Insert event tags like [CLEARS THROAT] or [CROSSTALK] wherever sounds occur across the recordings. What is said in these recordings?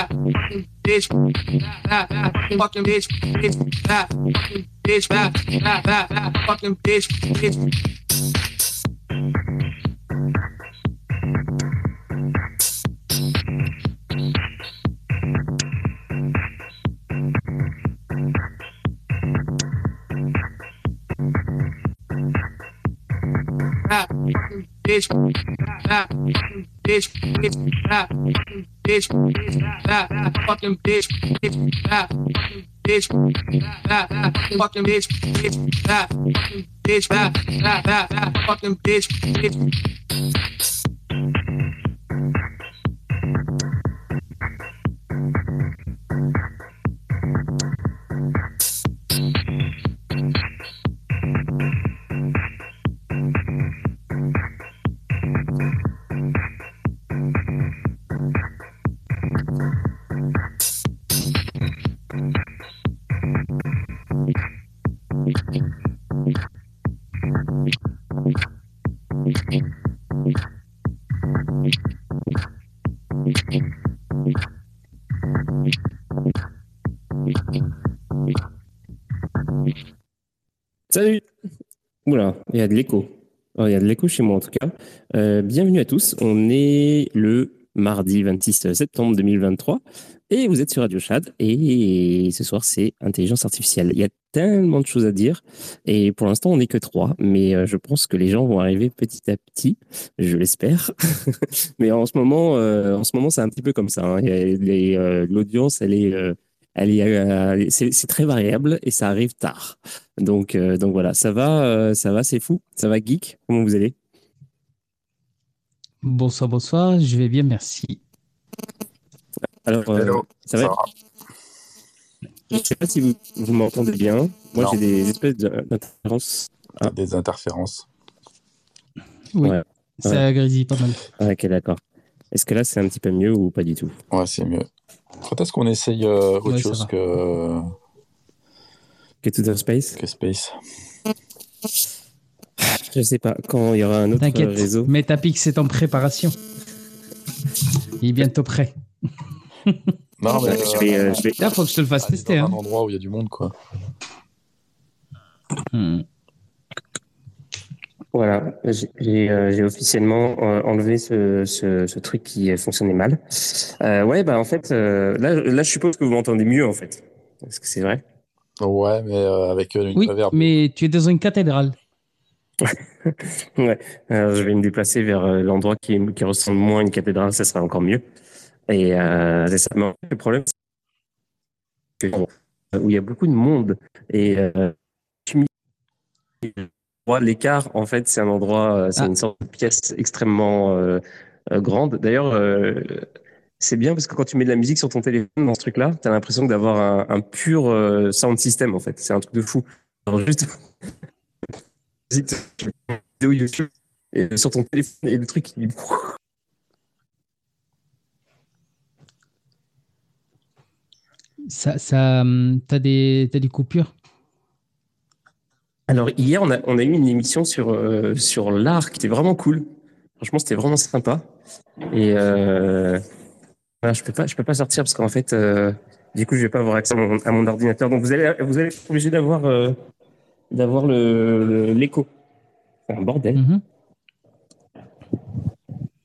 that bitch, that that fucking bitch, bitch, that fucking bitch, that that that fucking bitch, bitch. bitch, bitch, bitch, fucking bitch, that fucking bitch, bitch, that fucking bitch, that fucking bitch, bitch, that fucking bitch, that that fucking bitch, bitch. Salut Oula, il y a de l'écho. Oh, il y a de l'écho chez moi en tout cas. Euh, bienvenue à tous. On est le mardi 26 septembre 2023 et vous êtes sur Radio Chad et ce soir c'est intelligence artificielle. Il y a tellement de choses à dire et pour l'instant on n'est que trois, mais euh, je pense que les gens vont arriver petit à petit, je l'espère. [LAUGHS] mais en ce moment, euh, en ce moment c'est un petit peu comme ça. hein. L'audience elle est, elle est, euh, c'est très variable et ça arrive tard. Donc, euh, donc voilà, ça va, euh, ça va, c'est fou. Ça va, geek? Comment vous allez? Bonsoir, bonsoir, je vais bien, merci. Alors, euh, Hello, ça va? Je sais pas si vous, vous m'entendez bien. Moi, j'ai des espèces d'interférences. Ah. Des interférences. Oui, Ouais. ça grésille pas mal. Ah, ok, d'accord. Est-ce que là, c'est un petit peu mieux ou pas du tout? Ouais, c'est mieux. Quand est-ce qu'on essaye euh, autre Ouais, chose que, Get to the Space? que Space? Je sais pas. Quand il y aura un autre T'inquiète, réseau. Metapix est en préparation. Il est bientôt prêt. Non, mais. Je vais, euh, je vais- Là, faut que je te le fasse aller tester. dans Hein. un endroit où il y a du monde, quoi. Hmm. Voilà, j'ai euh, j'ai officiellement euh, enlevé ce, ce, ce truc qui fonctionnait mal. Euh, ouais, bah en fait, euh, là, là, je suppose que vous m'entendez mieux en fait. Est-ce que c'est vrai? Ouais, mais euh, avec euh, une Oui, mais tu es dans une cathédrale. [LAUGHS] Ouais, alors je vais me déplacer vers euh, l'endroit qui, est- qui ressemble moins à une cathédrale, ça sera encore mieux. Et euh, ça. Fait, le problème, c'est que, euh, où il y a beaucoup de monde et l'écart, en fait, c'est un endroit, euh, c'est Ah. une sorte de pièce extrêmement euh, euh, grande. D'ailleurs, euh, c'est bien parce que quand tu mets de la musique sur ton téléphone dans ce truc-là, tu as l'impression d'avoir un, un pur euh, sound system, en fait. C'est un truc de fou. Alors, juste [LAUGHS] vidéo YouTube et sur ton téléphone et le truc il... Ça, ça, hum, t'as des, t'as des coupures? Alors hier on a, on a eu une émission sur, euh, sur l'art qui était vraiment cool. Franchement c'était vraiment sympa. Et euh, voilà, je peux pas je peux pas sortir parce qu'en fait euh, du coup je vais pas avoir accès à mon, à mon ordinateur. Donc vous allez vous allez être obligé d'avoir euh, d'avoir le l'écho. C'est un bordel. Mhm.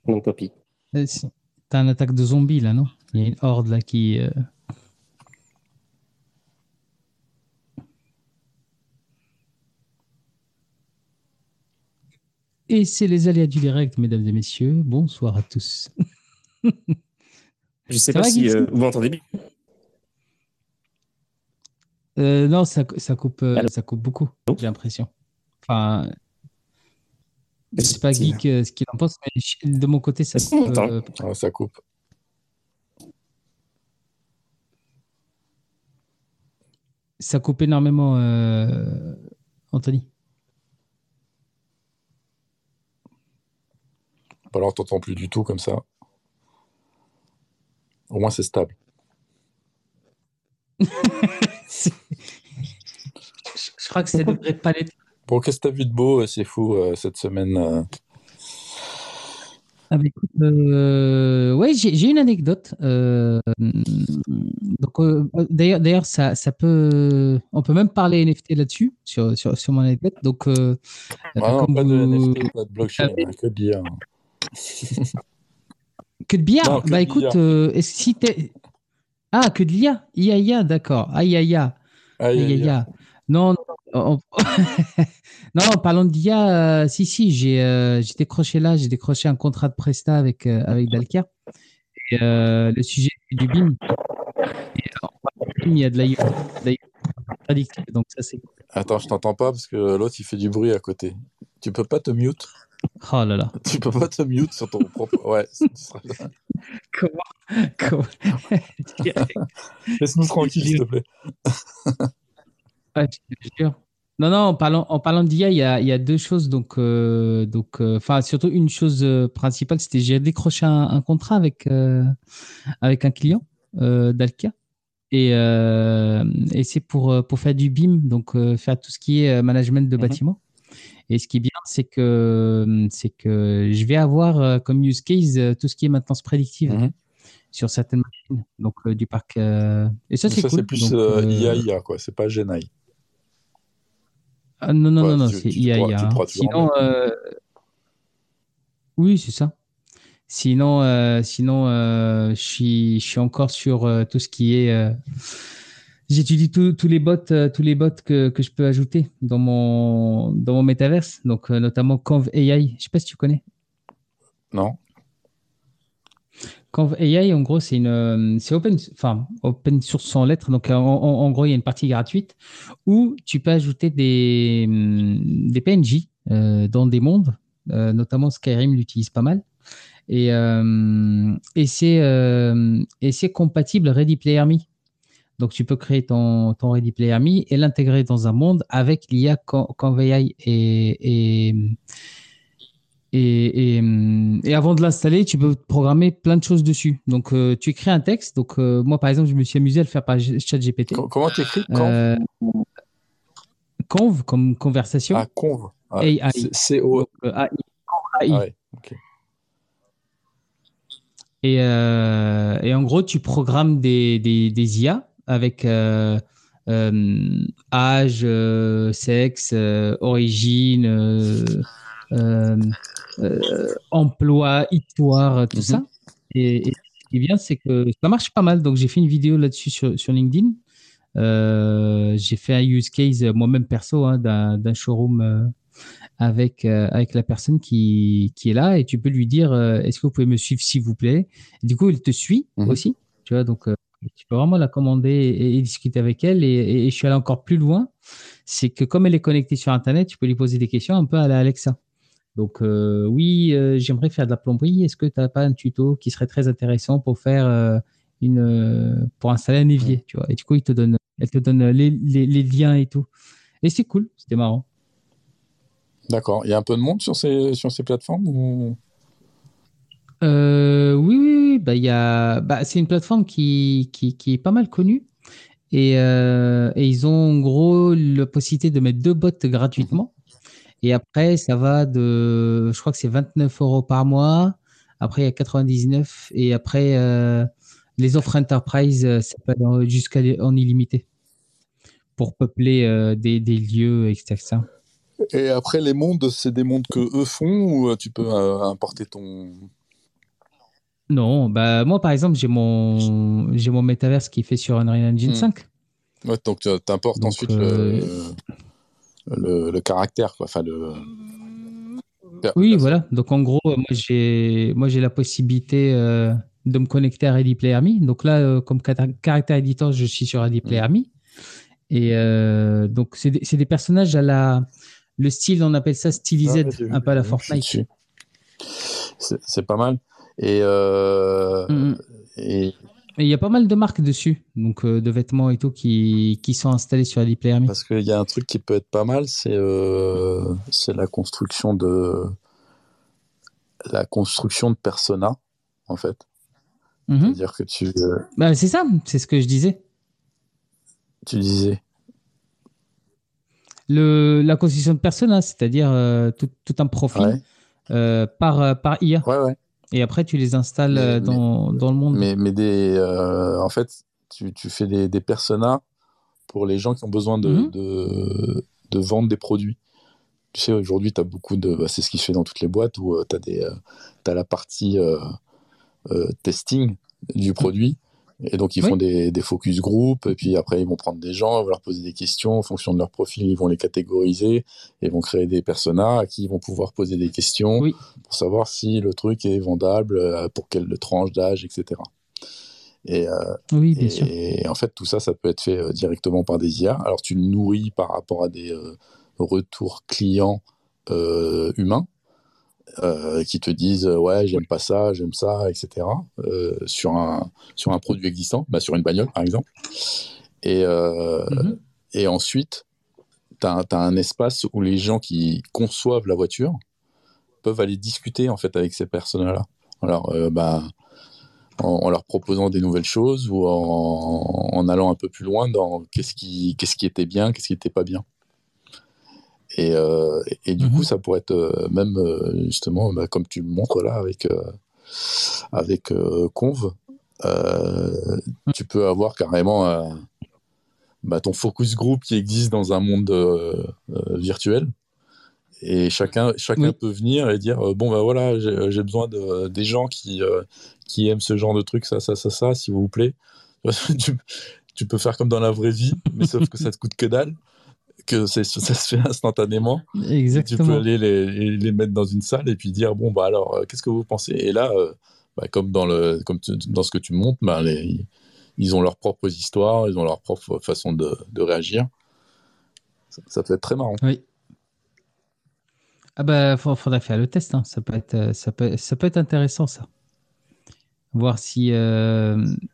Donc tant pis. Euh, si. T'as une attaque de zombies là, non? Il y a une horde là qui. Et c'est les aléas du direct, mesdames et messieurs. Bonsoir à tous. [LAUGHS] Je sais Ça pas va, si euh, vous m'entendez bien. Euh, non, ça, ça coupe, euh, ça coupe beaucoup, j'ai l'impression. Enfin, je sais pas Geek euh, ce qu'il en pense, mais de mon côté, ça coupe, euh, Ouais, ça coupe. ça coupe énormément, euh, Alors, t'entends plus du tout comme ça. Au moins, c'est stable. Je, [LAUGHS] je crois que ça devrait pas l'être. Bon, qu'est-ce que t'as vu de beau, euh, c'est fou, euh, cette semaine euh? Ah bah écoute, euh, ouais, j'ai j'ai une anecdote. euh, donc, euh, d'ailleurs, d'ailleurs, ça, ça peut, on peut même parler NFT là-dessus, sur, sur, sur mon anecdote. Donc, euh, Ah non, comme pas de vous- NFT, pas de blockchain, que de l'IA. [LAUGHS] Que de bière Non, que Bah de écoute, l'IA. euh, est-ce- si t'es... Ah, que de l'IA IA, IA, d'accord. Aïe, aïe, aïe. Non, non, en- non, en parlant d'IA, euh, si, si, j'ai euh, j'ai décroché là, j'ai décroché un contrat de Presta avec, euh, avec Dalkia. Et, euh, le sujet c'est du BIM. Et, il y a de prédictive, donc ça c'est. Attends, je t'entends pas parce que l'autre il fait du bruit à côté. Tu peux pas te mute? Oh là là. Tu peux pas te mute sur ton propre. Ouais, tu seras- Comment, comment... [LAUGHS] laisse-nous tranquille, s'il te plaît. [LAUGHS] Ouais, je te jure. Non, non, en parlant, en parlant d'IA, il y a, il y a deux choses. Donc, euh, donc, euh, enfin, surtout une chose euh, principale, c'était j'ai décroché un, un contrat avec, euh, avec un client euh, d'Alkia. Et, euh, et c'est pour, pour faire du BIM, donc euh, faire tout ce qui est management de Mhm. bâtiment. Et ce qui est bien, c'est que, c'est que je vais avoir euh, comme use case euh, tout ce qui est maintenance prédictive Mhm. sur certaines machines, donc euh, du parc. et ça, c'est cool. c'est plus Donc, IA, IA, quoi. C'est pas Genai. Ah, non, non, Ouais, non, non, c'est IA, hein. Sinon, oui, c'est ça. Sinon, euh, sinon euh, je suis, je suis encore sur euh, tout ce qui est. J'étudie tous les bots, euh, tous les bots que, que je peux ajouter dans mon dans mon métaverse, donc euh, notamment Conv AI. Je sais pas si tu connais. Non Conv AI, en gros, c'est une, euh, c'est open, enfin open source sans lettres. Donc, en, gros, il y a une partie gratuite où tu peux ajouter des hum, des PNJ euh, dans des mondes, euh, notamment Skyrim l'utilise pas mal. Et et c'est euh, et c'est compatible Ready Player Me. Donc, tu peux créer ton, ton Ready Player Me et l'intégrer dans un monde avec l'IA Con- Conv AI et, et et, et, et avant de l'installer, tu peux programmer plein de choses dessus. Donc, euh, tu écris un texte. Donc, euh, moi, par exemple, je me suis amusé à le faire par ChatGPT. Co- Comment t'écris Conv? Euh, conv, comme conversation. Ah, Conv. Ah, AI. c'est C-O. AI. Ah AI. ouais. Et, et en gros, tu programmes des, des, des IA avec euh, euh, âge, euh, sexe, origine, emploi, histoire, tout Mhm. ça. Et, et ce qui est bien, c'est que ça marche pas mal. Donc, j'ai fait une vidéo là-dessus sur, sur LinkedIn. Euh, j'ai fait un use case moi-même perso hein, d'un showroom euh, avec, euh, avec la personne qui, qui est là et tu peux lui dire est-ce que vous pouvez me suivre s'il vous plaît? Et du coup il te suit Mhm. aussi tu vois donc tu peux vraiment la commander et, et discuter avec elle. Et, je suis allé encore plus loin. C'est que comme elle est connectée sur internet tu peux lui poser des questions un peu à la Alexa. Donc euh, oui euh, j'aimerais faire de la plomberie. Est-ce que tu n'as pas un tuto qui serait très intéressant pour faire euh, une pour installer un évier tu vois? Et du coup il te donne elle te donne les, les, les liens et tout. Et c'est cool c'était marrant. D'accord. Il y a un peu de monde sur ces, sur ces plateformes ou... Euh, oui, oui. Bah, a, bah, c'est une plateforme qui, qui, est pas mal connue. Et, euh, et ils ont en gros la possibilité de mettre deux bots gratuitement. Et après, ça va de, je crois que c'est 29 euros par mois. Après, il y a 99. Et après, euh, les offres enterprise, ça peut aller jusqu'à en illimité pour peupler des, lieux, etc. Et après, les mondes, c'est des mondes que eux font ou tu peux importer ton. Non, bah, moi, par exemple, j'ai mon, j'ai mon metaverse qui est fait sur Unreal Engine Hmm. 5. Ouais, donc tu importes Donc, ensuite euh, le, le, le caractère, quoi. Enfin, le. Oui, voilà. Donc en gros, euh, moi j'ai moi j'ai la possibilité euh, de me connecter à Ready Player Me. Donc là, euh, comme caractère éditeur, je suis sur Ready Player Me. Et euh, donc c'est des, des personnages à la le style, on appelle ça stylisé, vu, un peu à la Fortnite. c'est pas mal. Et, euh, Mhm. et Et il y a pas mal de marques dessus, donc euh, de vêtements et tout qui, qui sont installés sur Ready Player Me. parce qu'il y a un truc qui peut être pas mal, c'est euh, la construction de la construction de persona, en fait. Mhm. C'est-à-dire que tu, euh, Bah, c'est ça, c'est ce que je disais. tu disais. le, la constitution de persona, c'est-à-dire tout, tout un profil Ouais. par, par IA. Ouais, ouais. Et après, tu les installes Mais- euh, dans, dans le monde. Mais, mais des, euh, en fait, tu, tu fais des, des personas pour les gens qui ont besoin de, Mhm. de, de vendre des produits. Tu sais, aujourd'hui, tu as beaucoup de. bah, c'est ce qui se fait dans toutes les boîtes où tu as, la partie euh, euh, testing du produit. Et donc, ils Oui. font des, des focus group. Et puis après, ils vont prendre des gens, ils vont leur poser des questions. En fonction de leur profil, ils vont les catégoriser. Et vont créer des personas à qui ils vont pouvoir poser des questions Oui. pour savoir si le truc est vendable, euh, pour quelle tranche d'âge, etc. Et, euh, Oui, bien sûr. et en fait, tout ça, ça peut être fait euh, directement par des IA. Alors, tu le nourris par rapport à des euh, retours clients euh, humains euh, qui te disent euh, ouais, j'aime pas ça, j'aime ça, etc. euh, sur un sur un produit existant, bah, sur une bagnole par exemple. Et euh, Mhm. et ensuite, tu as, un espace où les gens qui conçoivent la voiture peuvent aller discuter en fait avec ces personnes-là. Alors, euh, bah, en, en leur proposant des nouvelles choses ou en, en allant un peu plus loin dans qu'est-ce qui, qu'est-ce qui était bien, qu'est-ce qui n'était pas bien. Et, euh, et, et du Mhm. coup, ça pourrait être euh, même euh, justement, bah, comme tu le montres là avec, euh, avec euh, Conv, euh, tu peux avoir carrément bah, ton focus group qui existe dans un monde virtuel. Et chacun, chacun Oui. peut venir et dire bon ben voilà j'ai besoin de des gens qui qui aiment ce genre de trucs ça ça ça ça s'il vous plaît [LAUGHS] tu, tu peux faire comme dans la vraie vie mais sauf que ça te coûte que dalle que c'est ça se fait instantanément et tu peux Exactement. aller les, les mettre dans une salle et puis dire bon bah alors euh, qu'est-ce que vous pensez? Et là euh, bah, comme dans le comme tu- dans ce que tu montres bah, les- ils ont leurs propres histoires ils ont leur propre façon de, de réagir ça, ça peut être très marrant Oui. Ah bah, faudrait faire le test. hein. Ça peut être, euh, ça peut, ça peut être intéressant ça. Voir si, euh, si-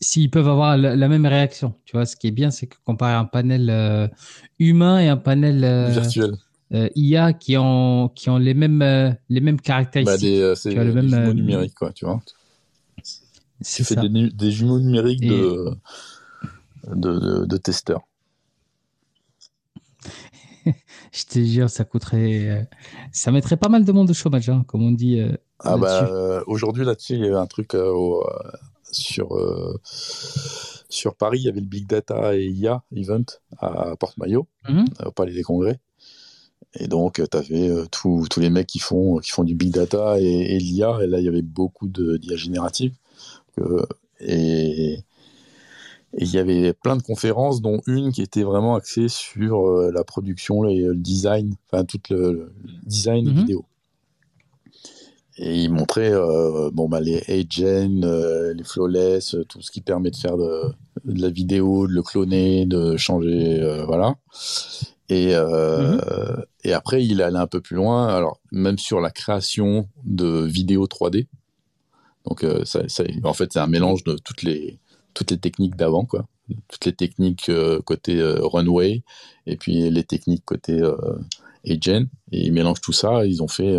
s'ils peuvent avoir la, la même réaction. Tu vois, ce qui est bien, c'est que comparé à un panel euh, humain et un panel euh, virtuel euh, IA qui ont, qui ont les mêmes, euh, les mêmes bah, caractéristiques. euh, c'est le des même, jumeaux euh, numériques quoi tu vois c'est des, des jumeaux numériques Et- de, de, de, de testeurs [LAUGHS] Je te jure, ça coûterait, euh, ça mettrait pas mal de monde au chômage, hein, comme on dit. euh, Ah bah là-dessus. euh, aujourd'hui là-dessus il y a un truc au, sur euh, sur Paris il y avait le Big Data et IA event à Porte-Maillot Mhm. euh, au Palais des Congrès et donc tu avais tous tous les mecs qui font qui font du Big Data et, et l'IA et là il y avait beaucoup d'IA générative euh, et il y avait plein de conférences, dont une qui était vraiment axée sur euh, la production, et le design, enfin tout le, le design Mhm. vidéo. Et il montrait euh, bon, bah, les agents, euh, les flawless, euh, tout ce qui permet de faire de, de la vidéo, de le cloner, de changer, euh, voilà. Et, euh, et après, il allait un peu plus loin, alors même sur la création de vidéos 3D. Donc, ça, ça- en fait, c'est un mélange de toutes les, toutes les techniques d'avant, quoi. Toutes les techniques côté runway et puis les techniques côté euh, agent. Et ils mélangent tout ça. Ils ont fait.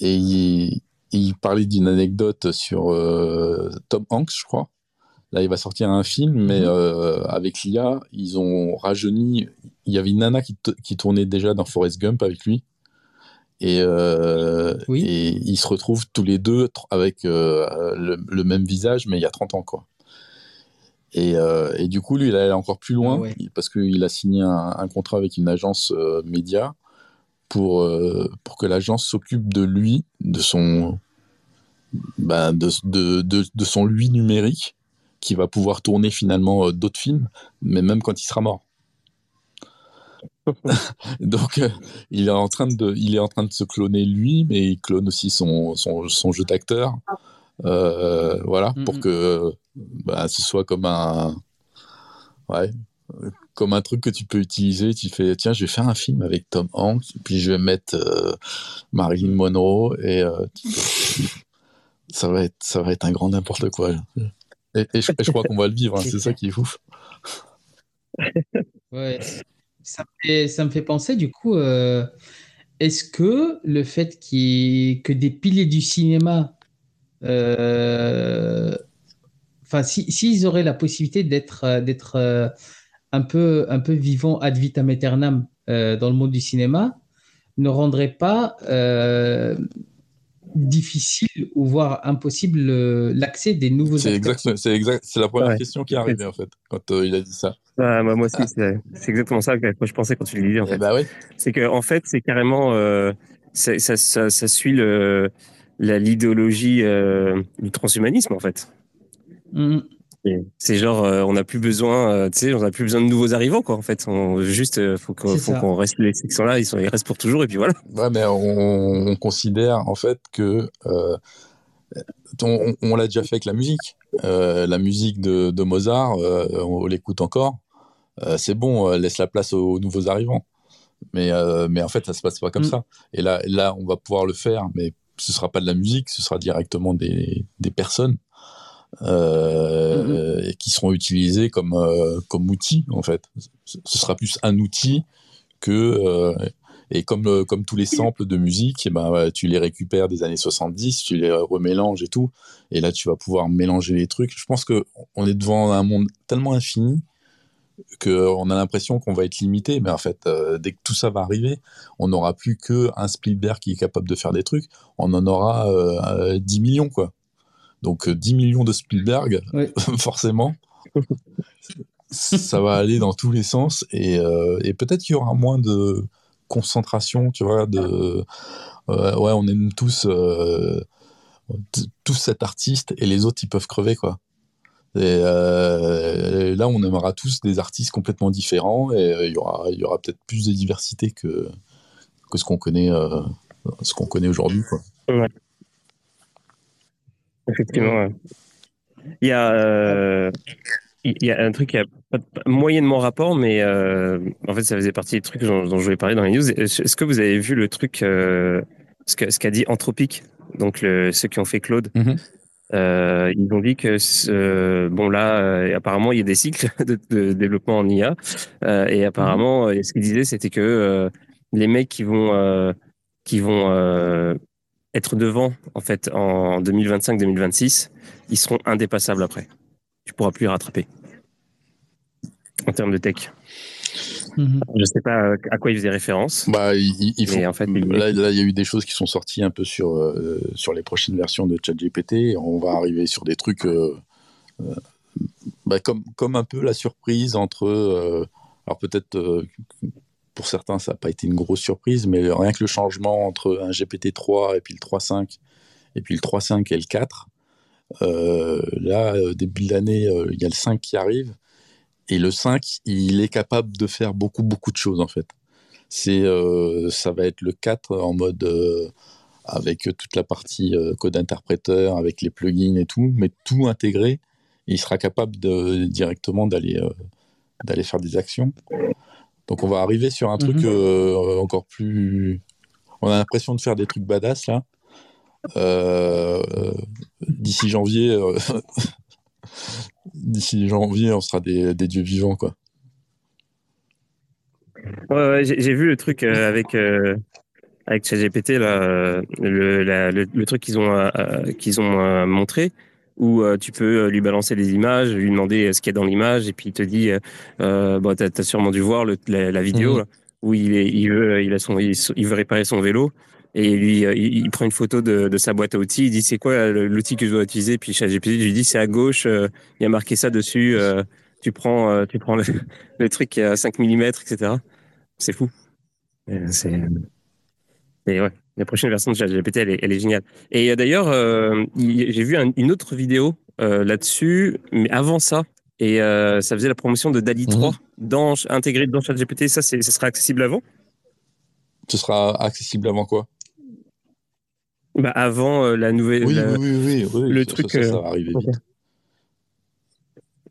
Et ils parlaient d'une anecdote sur euh, Tom Hanks, je crois. Là, il va sortir un film, mais Mhm. euh, avec l'IA, ils ont rajeuni. Il y avait une nana qui, tournait déjà dans Forrest Gump avec lui. Et, euh, Oui. et ils se retrouvent tous les deux avec le, le même visage, mais il y a 30 ans, quoi. Et, et du coup, lui, il allait encore plus loin Ah ouais. parce qu'il a signé un, un contrat avec une agence média pour, euh, pour que l'agence s'occupe de lui, de son, ben, de, de, de, de son lui numérique, qui va pouvoir tourner finalement euh, d'autres films, mais même quand il sera mort. [LAUGHS] [LAUGHS] Donc, euh, il est en train de, il est en train de se cloner lui, mais il clone aussi son, son, son jeu d'acteur, voilà, pour Mhm. que bah, ce soit comme un, ouais, comme un truc que tu peux utiliser. Tu fais, tiens, je vais faire un film avec Tom Hanks, puis je vais mettre euh, Marilyn Monroe et euh, [LAUGHS] ça va être, ça va être un grand n'importe quoi. Et, et je, et je crois qu'on va le vivre. hein, [LAUGHS] c'est ça qui est fou. [LAUGHS] Ouais. Ça me fait, ça me fait penser, du coup, euh, est-ce que le fait que des piliers du cinéma, euh, enfin, si- s'ils auraient la possibilité d'être d'être euh, un peu, un peu vivant ad vitam aeternam euh, dans le monde du cinéma ne rendrait pas euh, difficile ou voire impossible euh, l'accès des nouveaux C'est acteurs. c'est exact, c'est la première Ouais. question qui est arrivée en fait quand euh, il a dit ça. Ah, moi, moi aussi, c'est c'est exactement ça que moi, je pensais quand tu le disais. En Eh fait. bah oui. C'est que en fait, c'est carrément, euh, c'est- ça, ça, ça suit le, l'idéologie euh, du transhumanisme en fait. Mhm. C'est genre, euh, on n'a plus besoin, euh, tu sais, on n'a plus besoin de nouveaux arrivants quoi. En fait, on, juste, euh, faut qu'on, reste les qui sont là, ils sont, ils restent pour toujours et puis voilà. Ouais, mais on, on considère en fait que euh, on, on l'a déjà fait avec la musique. Euh, la musique de, de Mozart, euh, on l'écoute encore. Euh, c'est bon, euh, laisse la place aux, nouveaux arrivants. Mais, euh, mais en fait, ça se passe pas comme Mm. ça. Et là, là, on va pouvoir le faire, mais ce sera pas de la musique, ce sera directement des, des personnes euh, et qui seront utilisées comme, euh, comme outil, en fait. Ce sera plus un outil que. euh, et comme, comme tous les samples de musique, eh ben, tu les récupères des années 70, tu les remélanges et tout. Et là, tu vas pouvoir mélanger les trucs. Je pense que on est devant un monde tellement infini qu'on a l'impression qu'on va être limité. Mais en fait, euh, dès que tout ça va arriver, on n'aura plus qu'un Spielberg qui est capable de faire des trucs. On en aura euh, 10 millions, quoi. Donc euh, 10 millions de Spielberg, Oui. [LAUGHS] forcément. ça va aller dans tous les sens et, euh, et peut-être qu'il y aura moins de concentration, tu vois, de euh, ouais, on aime tous euh, tous cet artiste et les autres ils peuvent crever quoi. Et, euh, et là, on aimera tous des artistes complètement différents et euh, il y aura il y aura peut-être plus de diversité que que ce qu'on connaît euh, ce qu'on connaît aujourd'hui quoi. Effectivement. ouais. Il y a, euh, il y a un truc qui a pas- pas- moyennement rapport, mais euh, en fait, ça faisait partie des trucs dont, dont je voulais parler dans les news. Est-ce que vous avez vu le truc, euh, ce qu'a ce qu'a dit Anthropic, donc le- ceux qui ont fait Claude? Mhm. Euh, ils ont dit que bon là euh, apparemment il y a des cycles [LAUGHS] de, de développement en IA et apparemment euh, ce qu'ils disaient c'était que les mecs qui vont qui vont être devant en fait en 2025-2026 ils seront indépassables après tu pourras plus les rattraper en termes de tech Mhm. je sais pas euh, à quoi ils faisaient référence Bah, il, il- il faut. Mais en fait, il- là, là, il y a eu des choses qui sont sorties un peu sur euh, sur les prochaines versions de ChatGPT. On va arriver sur des trucs euh, euh, bah, comme comme un peu la surprise entre. euh, alors peut-être euh, pour certains ça n'a pas été une grosse surprise, mais rien que le changement entre un GPT 3 et puis le 3.5 et puis le 3.5 et le 4. euh, là, euh, début de l'année, euh, il y a le 5 qui arrive. Et le 5, il est capable de faire beaucoup, beaucoup de choses, en fait. Euh, ça va être le 4 en mode avec toute la partie code interpréteur, avec les plugins et tout, mais tout intégré. Il sera capable directement d'aller d'aller faire des actions. Donc on va arriver sur un truc Mhm. euh, encore plus. On a l'impression de faire des trucs badass là. Euh, D'ici janvier, euh, [LAUGHS] d'ici janvier, on sera des, des dieux vivants quoi. Ouais, ouais, j'ai vu le truc euh, avec euh, avec ChatGPT là, euh, le, la- le, le truc qu'ils ont qu'ils ont euh, montré où euh, tu peux euh, lui balancer des images, lui demander euh, ce qu'il y a dans l'image et puis il te dit euh, euh, bon t'as as sûrement dû voir le, la, la vidéo là, où il est il veut il a son il, il veut réparer son vélo et lui il, il prend une photo de, de sa boîte à outils, il dit c'est quoi l'outil que je dois utiliser puis ChatGPT lui dit c'est à gauche, euh, il y a marqué ça dessus, euh, tu prends euh, tu prends le, [LAUGHS] le truc à 5 mm etc. C'est fou. C'est. Et ouais, la prochaine version de ChatGPT, elle est, elle est géniale. Et euh, d'ailleurs, euh, j'ai vu un- une autre vidéo euh, là-dessus, mais avant ça, et euh, ça faisait la promotion de DALI 3 dans, intégré dans ChatGPT. Ça, ce sera accessible avant? Ce sera accessible avant quoi? Bah, Avant la nouvelle. oui, la- oui, oui, oui, le ça, truc, ça, ça, ça va arriver ok. vite.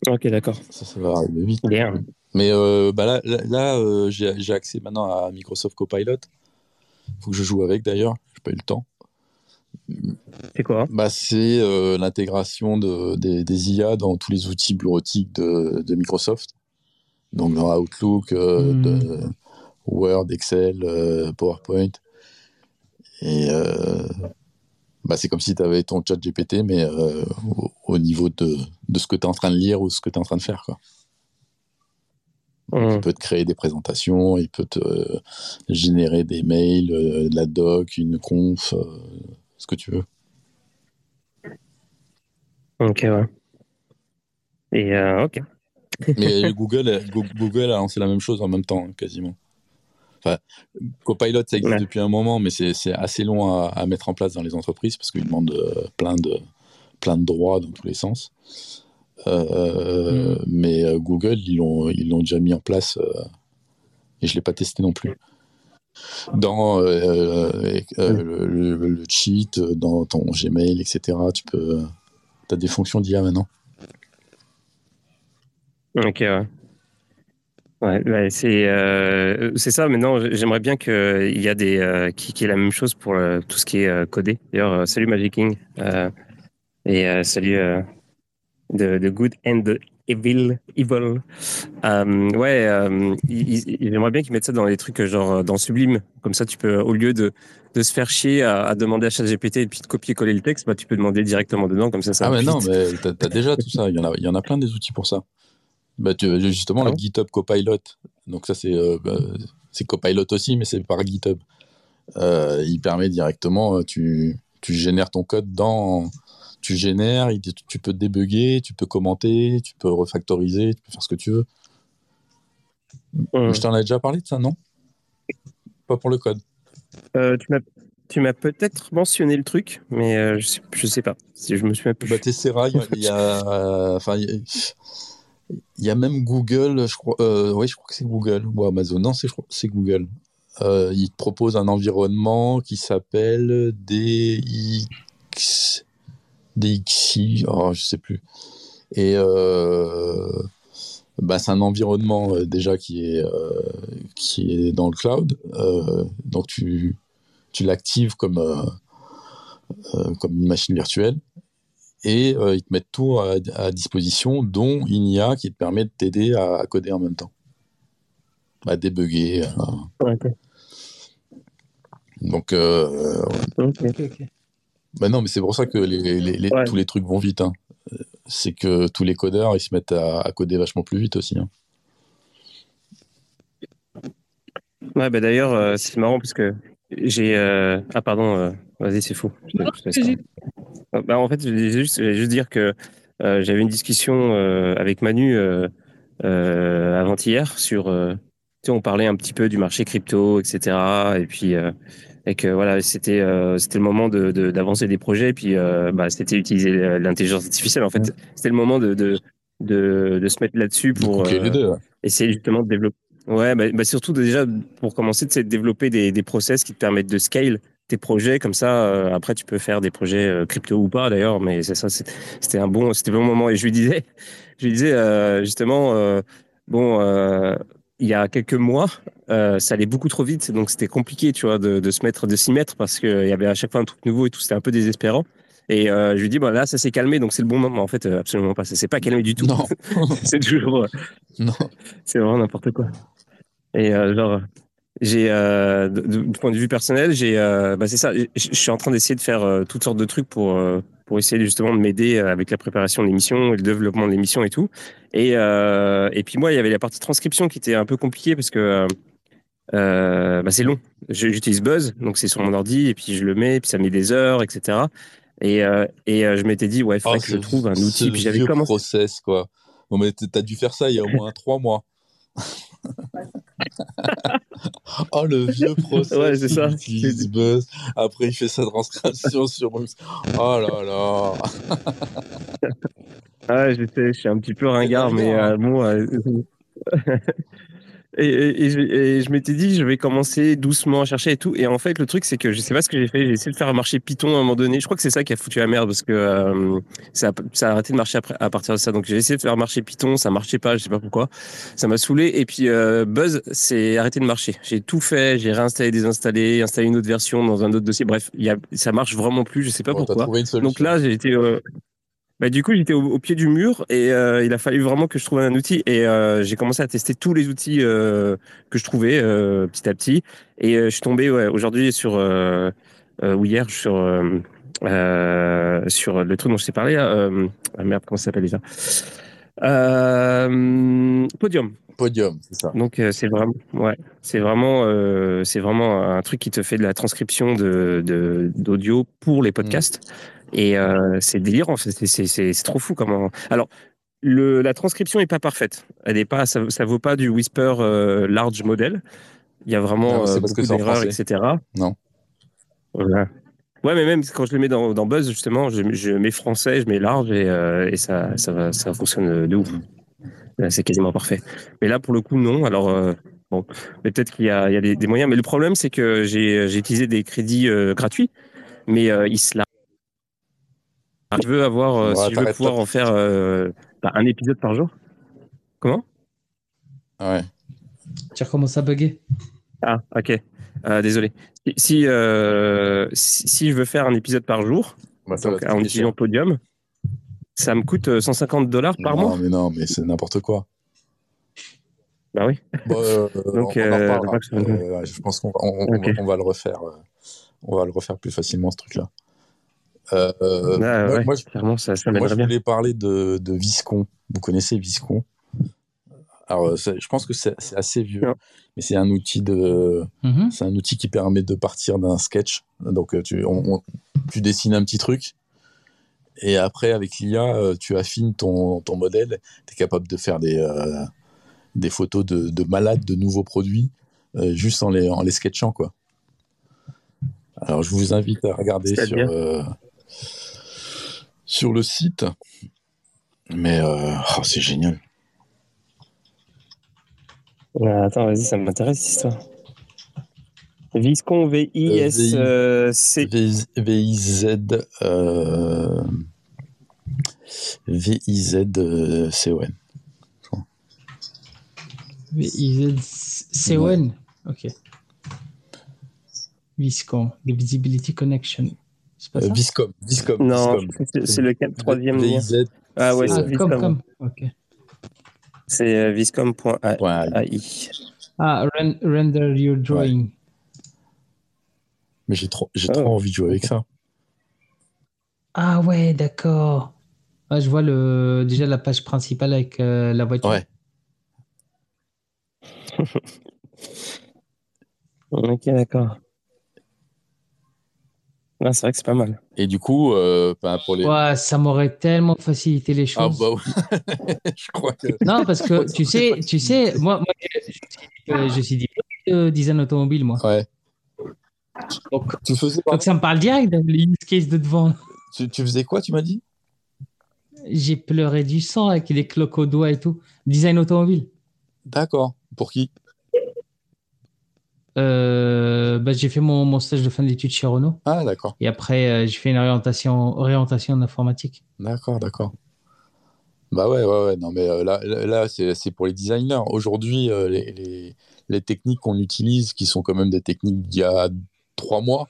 Ok, d'accord. Ça, ça va arriver vite. Bien. Mais bah là, là, là, j'ai j'ai accès maintenant à Microsoft Copilot. Faut que je joue avec d'ailleurs. J'ai pas eu le temps. C'est quoi? Bah, c'est euh, l'intégration de, des, des IA dans tous les outils bureautiques de, de Microsoft. Donc dans Outlook, euh, de Word, Excel, euh, PowerPoint. Et bah, c'est comme si tu avais ton chat GPT, mais au, au niveau de, de ce que tu es en train de lire ou ce que tu es en train de faire. Quoi. Donc, Mmh. il peut te créer des présentations, il peut te euh, générer des mails, euh, de la doc, une conf, euh, ce que tu veux. Ok, ouais. Et ok. [LAUGHS] Mais Google, Go- Google a lancé la même chose en même temps, hein, quasiment. Enfin, Copilot, ça existe Ouais. depuis un moment, mais c'est assez long à, à mettre en place dans les entreprises parce qu'ils demandent plein de, plein de droits dans tous les sens. Euh, Mais euh, Google, ils l'ont ils l'ont déjà mis en place euh, et je ne l'ai pas testé non plus. Dans euh, euh, le, le- le cheat, dans ton Gmail, etc., tu peux. as des fonctions d'IA maintenant. Ok, ouais. Ouais, ouais, c'est euh, c'est ça. Maintenant, j'aimerais bien qu'il y a des euh, qui, qui est la même chose pour euh, tout ce qui est codé. D'ailleurs, salut Magic King et salut euh, de the good and the evil evil. Euh, ouais, euh, j'aimerais bien qu'ils mettent ça dans les trucs euh, genre dans Sublime. Comme ça, tu peux au lieu de de se faire chier à, à demander à ChatGPT et puis de copier-coller le texte, bah tu peux demander directement dedans. Comme ça, ça ah, mais non, mais t'as as déjà tout ça. Il y, en a, il y en a plein des outils pour ça. Bah, tu, justement, Ah le bon GitHub Copilot. Donc, ça, c'est euh, bah, c'est Copilot aussi, mais c'est par GitHub. Euh, il permet directement, euh, tu, tu génères ton code dans. Tu génères, il- tu peux débugger, tu peux commenter, tu peux refactoriser, tu peux faire ce que tu veux. Hum. Je t'en ai déjà parlé de ça, non? Pas pour le code. Euh, tu m'as, peut-être mentionné le truc, mais euh, je sais, je sais pas. Si je me souviens plus. Bah, Tessera, il y a- euh, enfin, il y a- il y a même Google, je crois, euh, oui, je crois que c'est Google ou Amazon. Non, c'est Google. Euh, il te propose un environnement qui s'appelle DX, DXI, oh, je sais plus. Et euh, bah, c'est un environnement euh, déjà qui est, euh, qui est dans le cloud. Donc tu, tu l'actives comme, comme une machine virtuelle et ils te mettent tout à, disposition, dont une IA qui te permet de t'aider à, coder en même temps, à débugger. Donc, euh. Bah non, mais c'est pour ça que les, les- les- Ouais. tous les trucs vont vite. hein. C'est que tous les codeurs, ils se mettent à, à coder vachement plus vite aussi. hein. Ouais, bah d'ailleurs, euh, c'est marrant parce que j'ai. euh, Ah, pardon, euh, vas-y, c'est fou. Bah, en fait, je voulais juste, je voulais juste dire que euh, j'avais une discussion euh, avec Manu euh, euh, avant-hier sur. euh, tu sais, on parlait un petit peu du marché crypto, etc. Et puis. Et que voilà, c'était euh, c'était le moment de de- d'avancer des projets. Et puis, euh, bah, c'était utiliser euh, l'intelligence artificielle. En fait, c'était le moment de de de, de se mettre là-dessus De pour euh, deux. ouais. essayer justement de développer. Ouais, bah, bah surtout déjà pour commencer, c'est de développer des, des process qui te permettent de scale tes projets comme ça. après, tu peux faire des projets crypto ou pas d'ailleurs, mais c'est ça. C'était un bon, c'était bon moment. Et je lui disais, je lui disais justement, bon, il y a quelques mois, euh, ça allait beaucoup trop vite, donc c'était compliqué, tu vois, de, de se mettre, de s'y mettre parce qu'il y avait à chaque fois un truc nouveau et tout. C'était un peu désespérant. Et euh, je lui dis, bah là, ça s'est calmé, donc c'est le bon moment. En fait, euh, absolument pas. Ça s'est pas calmé du tout. Non, [LAUGHS] c'est toujours. non. c'est vraiment n'importe quoi. Et euh, genre, j'ai, euh, du point de vue personnel, j'ai, euh, bah c'est ça. Je suis en train d'essayer de faire euh, toutes sortes de trucs pour euh, pour essayer justement de m'aider avec la préparation de l'émission et le développement de l'émission et tout. Et euh, et puis moi, il y avait la partie transcription qui était un peu compliquée parce que euh, euh, bah c'est long. J'utilise Buzz, donc c'est sur mon ordi et puis je le mets, puis ça met des heures, etc. Et euh, et euh, je m'étais dit ouais, il faudrait Oh, que je trouve un outil. Puis j'avais commencé. process, quoi. Bon, mais t'as dû faire ça il y a au moins trois mois. [LAUGHS] oh, le vieux process. [LAUGHS] Ouais, c'est ça. Utilise Buzz. Après, il fait sa transcription sur. Oh là là. Ah, je sais, je suis un petit peu ringard, mais euh, bon. euh, [LAUGHS] et, et, et je, et je m'étais dit, je vais commencer doucement à chercher et tout. Et en fait, le truc, c'est que je sais pas ce que j'ai fait. J'ai essayé de faire marcher Python à un moment donné. Je crois que c'est ça qui a foutu la merde parce que euh, ça, a, ça a arrêté de marcher après, à partir de ça. Donc j'ai essayé de faire marcher Python, ça marchait pas, je sais pas pourquoi. Ça m'a saoulé. Et puis euh, Buzz, c'est arrêté de marcher. J'ai tout fait, j'ai réinstallé, désinstallé, installé une autre version dans un autre dossier. Bref, y a, ça marche vraiment plus. Je sais pas Bon, pourquoi. Donc là, j'ai été. euh, bah, du coup, j'étais au, au pied du mur et euh, il a fallu vraiment que je trouve un outil. Et euh, j'ai commencé à tester tous les outils euh, que je trouvais petit à petit. Et je suis tombé ouais, aujourd'hui sur. Ou hier, sur. Sur le truc dont je t'ai parlé. ah merde, comment ça s'appelle déjà? Podium. Podium, c'est ça. Donc c'est vraiment, ouais, c'est vraiment, c'est vraiment un truc qui te fait de la transcription de de- d'audio pour les podcasts. Et euh, c'est délirant, c'est trop fou comment. Alors le, la transcription est pas parfaite. Elle est pas, ça, ça vaut pas du Whisper euh, large model. Il y a Non, vraiment c'est euh, parce que beaucoup d'erreurs, etc. Non. Voilà. Ouais, mais même quand je le mets dans, dans Buzz, justement, je, je mets français, je mets large et, euh, et ça, ça, va, ça fonctionne de ouf. C'est quasiment parfait. Mais là, pour le coup, non. Alors, euh, bon, mais peut-être qu'il y a, il y a des, des moyens. Mais le problème, c'est que j'ai utilisé des crédits euh, gratuits, mais ils se Je veux avoir, euh, Ouais, si je veux pouvoir en faire euh, bah, un épisode par jour? Comment? Ouais. Tu recommences à bugger. Ah, ok. Euh, désolé. Si, si, euh, si, si je veux faire un épisode par jour, Bah, donc en utilisant. Podium, ça me coûte euh, 150 dollars par non, mois. mais non, mais c'est n'importe quoi. Bah oui. Bon, [LAUGHS] Donc, on, on en reparlera. donc, c'est- ouais, je pense qu'on on, on Ok. va, on va le refaire. On va le refaire plus facilement ce truc-là. Euh, euh, Ah, moi, ouais, moi, je, clairement, ça, ça moi, m'aiderait je bien. voulais parler de, de Viscon. Vous connaissez Viscon? Alors, euh, je pense que c'est assez vieux, Non. mais c'est un outil de, Mhm. c'est un outil qui permet de partir d'un sketch. Donc, tu, on- on- tu dessines un petit truc. Et après, avec l'IA, tu affines ton, ton modèle. Tu es capable de faire des, euh, des photos de, de malades, de nouveaux produits, euh, juste en les, en les sketchant. Quoi. Alors, je vous invite à regarder sur, euh, sur le site. Mais euh, oh, c'est génial. Ah, attends, vas-y, ça m'intéresse cette histoire. Viscon V-I-S-C. V- VIZ. Euh, V-I-Z-C-O-N. V-I-Z-C-O-N. Ok. Viscon. The Visibility Connection. C'est pas ça Euh, Viscom. Viscom. Non, c'est- le troisième lien. Ah ouais, c'est- Viscom. Ok. C'est euh, viscom.ai. Ah, ren- render your drawing. mais j'ai trop, j'ai trop envie de jouer avec ça. Ah ouais, d'accord. Ah, je vois le, déjà la page principale avec euh, la voiture. Ouais. [LAUGHS] Ok, d'accord. Ah, c'est vrai que c'est pas mal. Et du coup, euh, ben, pour les. Ouais, ça m'aurait tellement facilité les Ah choses. bah ouais. [LAUGHS] je crois que. Non, parce que [LAUGHS] tu sais, tu sais, moi, moi je, je suis, je suis diplômé de design automobile, moi. Ouais. Donc, Tu faisais, donc ça me parle direct l'use case de devant. tu, tu faisais quoi, tu m'as dit? J'ai pleuré du sang avec les cloques au doigt et tout. Design automobile. D'accord. Pour qui? Euh, bah, j'ai fait mon, mon stage de fin d'études chez Renault. Ah, d'accord. Et après, euh, j'ai fait une orientation, orientation en informatique. D'accord, d'accord. Bah ouais, ouais, ouais. Non, mais euh, là, là, c'est pour les designers. Aujourd'hui, les, les, les techniques qu'on utilise, qui sont quand même des techniques d'il y a trois mois,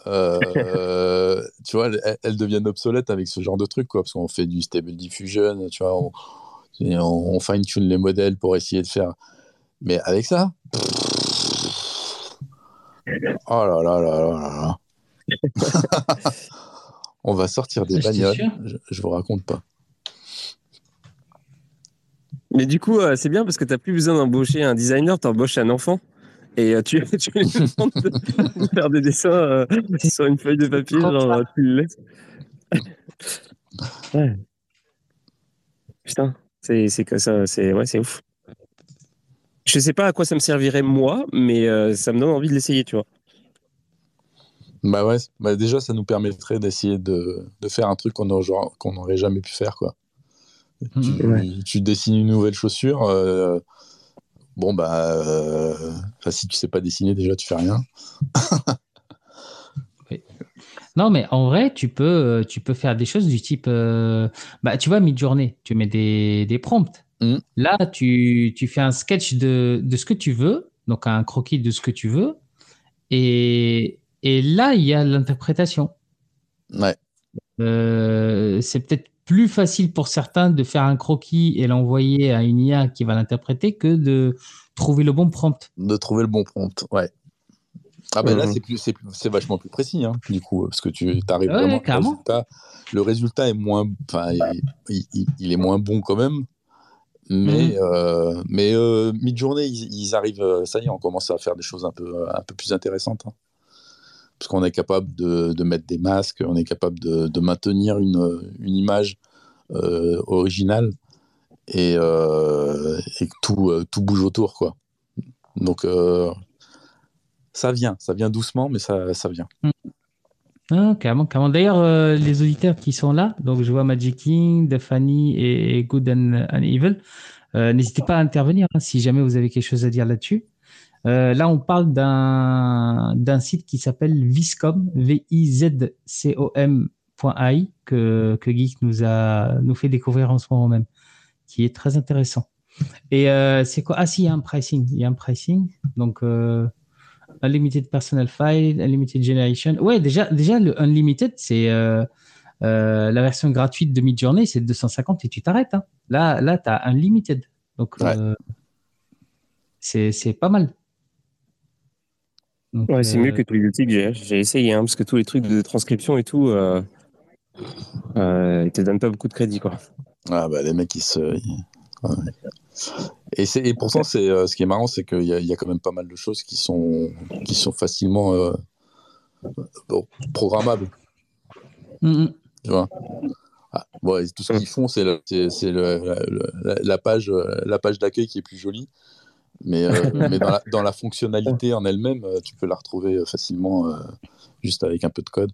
[LAUGHS] tu vois, elles, elles deviennent obsolètes avec ce genre de truc, quoi, parce qu'on fait du stable diffusion, tu vois, on, et on, on fine-tune les modèles pour essayer de faire. Mais avec ça, oh là là là là là là. [LAUGHS] on va sortir des bagnoles. Je, je vous raconte pas. Mais du coup, euh, c'est bien parce que tu n'as plus besoin d'embaucher un designer, tu embauches un enfant. Et euh, tu, [LAUGHS] tu lui demandes de, de faire des dessins euh, sur une feuille de papier, genre tu le laisses. ouais. Putain, c'est c'est que ça, c'est ouais, c'est ouf. Je sais pas à quoi ça me servirait moi, mais euh, ça me donne envie de l'essayer, tu vois. Bah ouais, bah déjà ça nous permettrait d'essayer de, de faire un truc qu'on n'aurait qu'on n'aurait jamais pu faire quoi. Tu, Ouais. tu dessines une nouvelle chaussure, euh, bon bah, euh, si tu sais pas dessiner déjà tu fais rien. [LAUGHS] Non, mais en vrai, tu peux, tu peux faire des choses du type, euh, bah, tu vois, mid-journée, tu mets des, des prompts. Mhm. Là, tu, tu fais un sketch de, de ce que tu veux, donc un croquis de ce que tu veux. Et, et là, il y a l'interprétation. Ouais, Euh, c'est peut-être plus facile pour certains de faire un croquis et l'envoyer à une IA qui va l'interpréter que de trouver le bon prompt. de trouver le bon prompt, ouais. Ah ben là, Mhm. c'est plus, c'est, plus- c'est vachement plus précis, hein, du coup, parce que tu arrives Ouais, vraiment. au résultat. Le résultat est moins, il- il est moins bon quand même, mais, Mhm. euh, mais euh, mid-journée, ils, ils arrivent. euh, Ça y est, on commence à faire des choses un peu, un peu plus intéressantes, hein. parce qu'on est capable de, de mettre des masques, on est capable de, de maintenir une, une image euh, originale et, euh, et tout, euh, tout bouge autour, quoi. Donc euh, ça vient, ça vient doucement, mais ça, ça vient. Ah, carrément. D'ailleurs, euh, les auditeurs qui sont là, donc je vois Magic King, Defany et Good and, Evil, euh, n'hésitez pas à intervenir hein, si jamais vous avez quelque chose à dire là-dessus. Euh, là, on parle d'un d'un site qui s'appelle Viscom, V-I-Z-C-O-M.ai, que, que Geek nous a nous fait découvrir en ce moment même, qui est très intéressant. Et euh, c'est quoi? Ah, si, il y a un pricing. Il y a un pricing. Donc, euh, Unlimited Personal File, Unlimited Generation. Ouais, déjà, déjà le Unlimited, c'est euh, euh, la version gratuite de Midjourney, c'est 250 et tu t'arrêtes. hein. Là, là tu as Unlimited. Donc, Ouais. euh, c'est c'est pas mal. Donc, Ouais, c'est mieux que tous les outils que j'ai. J'ai essayé, hein, parce que tous les trucs de transcription et tout, euh, euh, ils te donnent pas beaucoup de crédit, quoi. Ah bah les mecs ils se. ils- ouais. Et, c'est, et pourtant c'est euh, ce qui est marrant c'est qu'il y a, il y a quand même pas mal de choses qui sont qui sont facilement euh, bon, programmables. mm, mm. Tu vois? Ah, bon, et tout ce qu'ils font c'est, le- c'est, c'est le- la, la- la page euh, la page d'accueil qui est plus jolie. Mais, euh, [LAUGHS] mais dans, la, dans la fonctionnalité en elle-même, tu peux la retrouver facilement euh, juste avec un peu de code.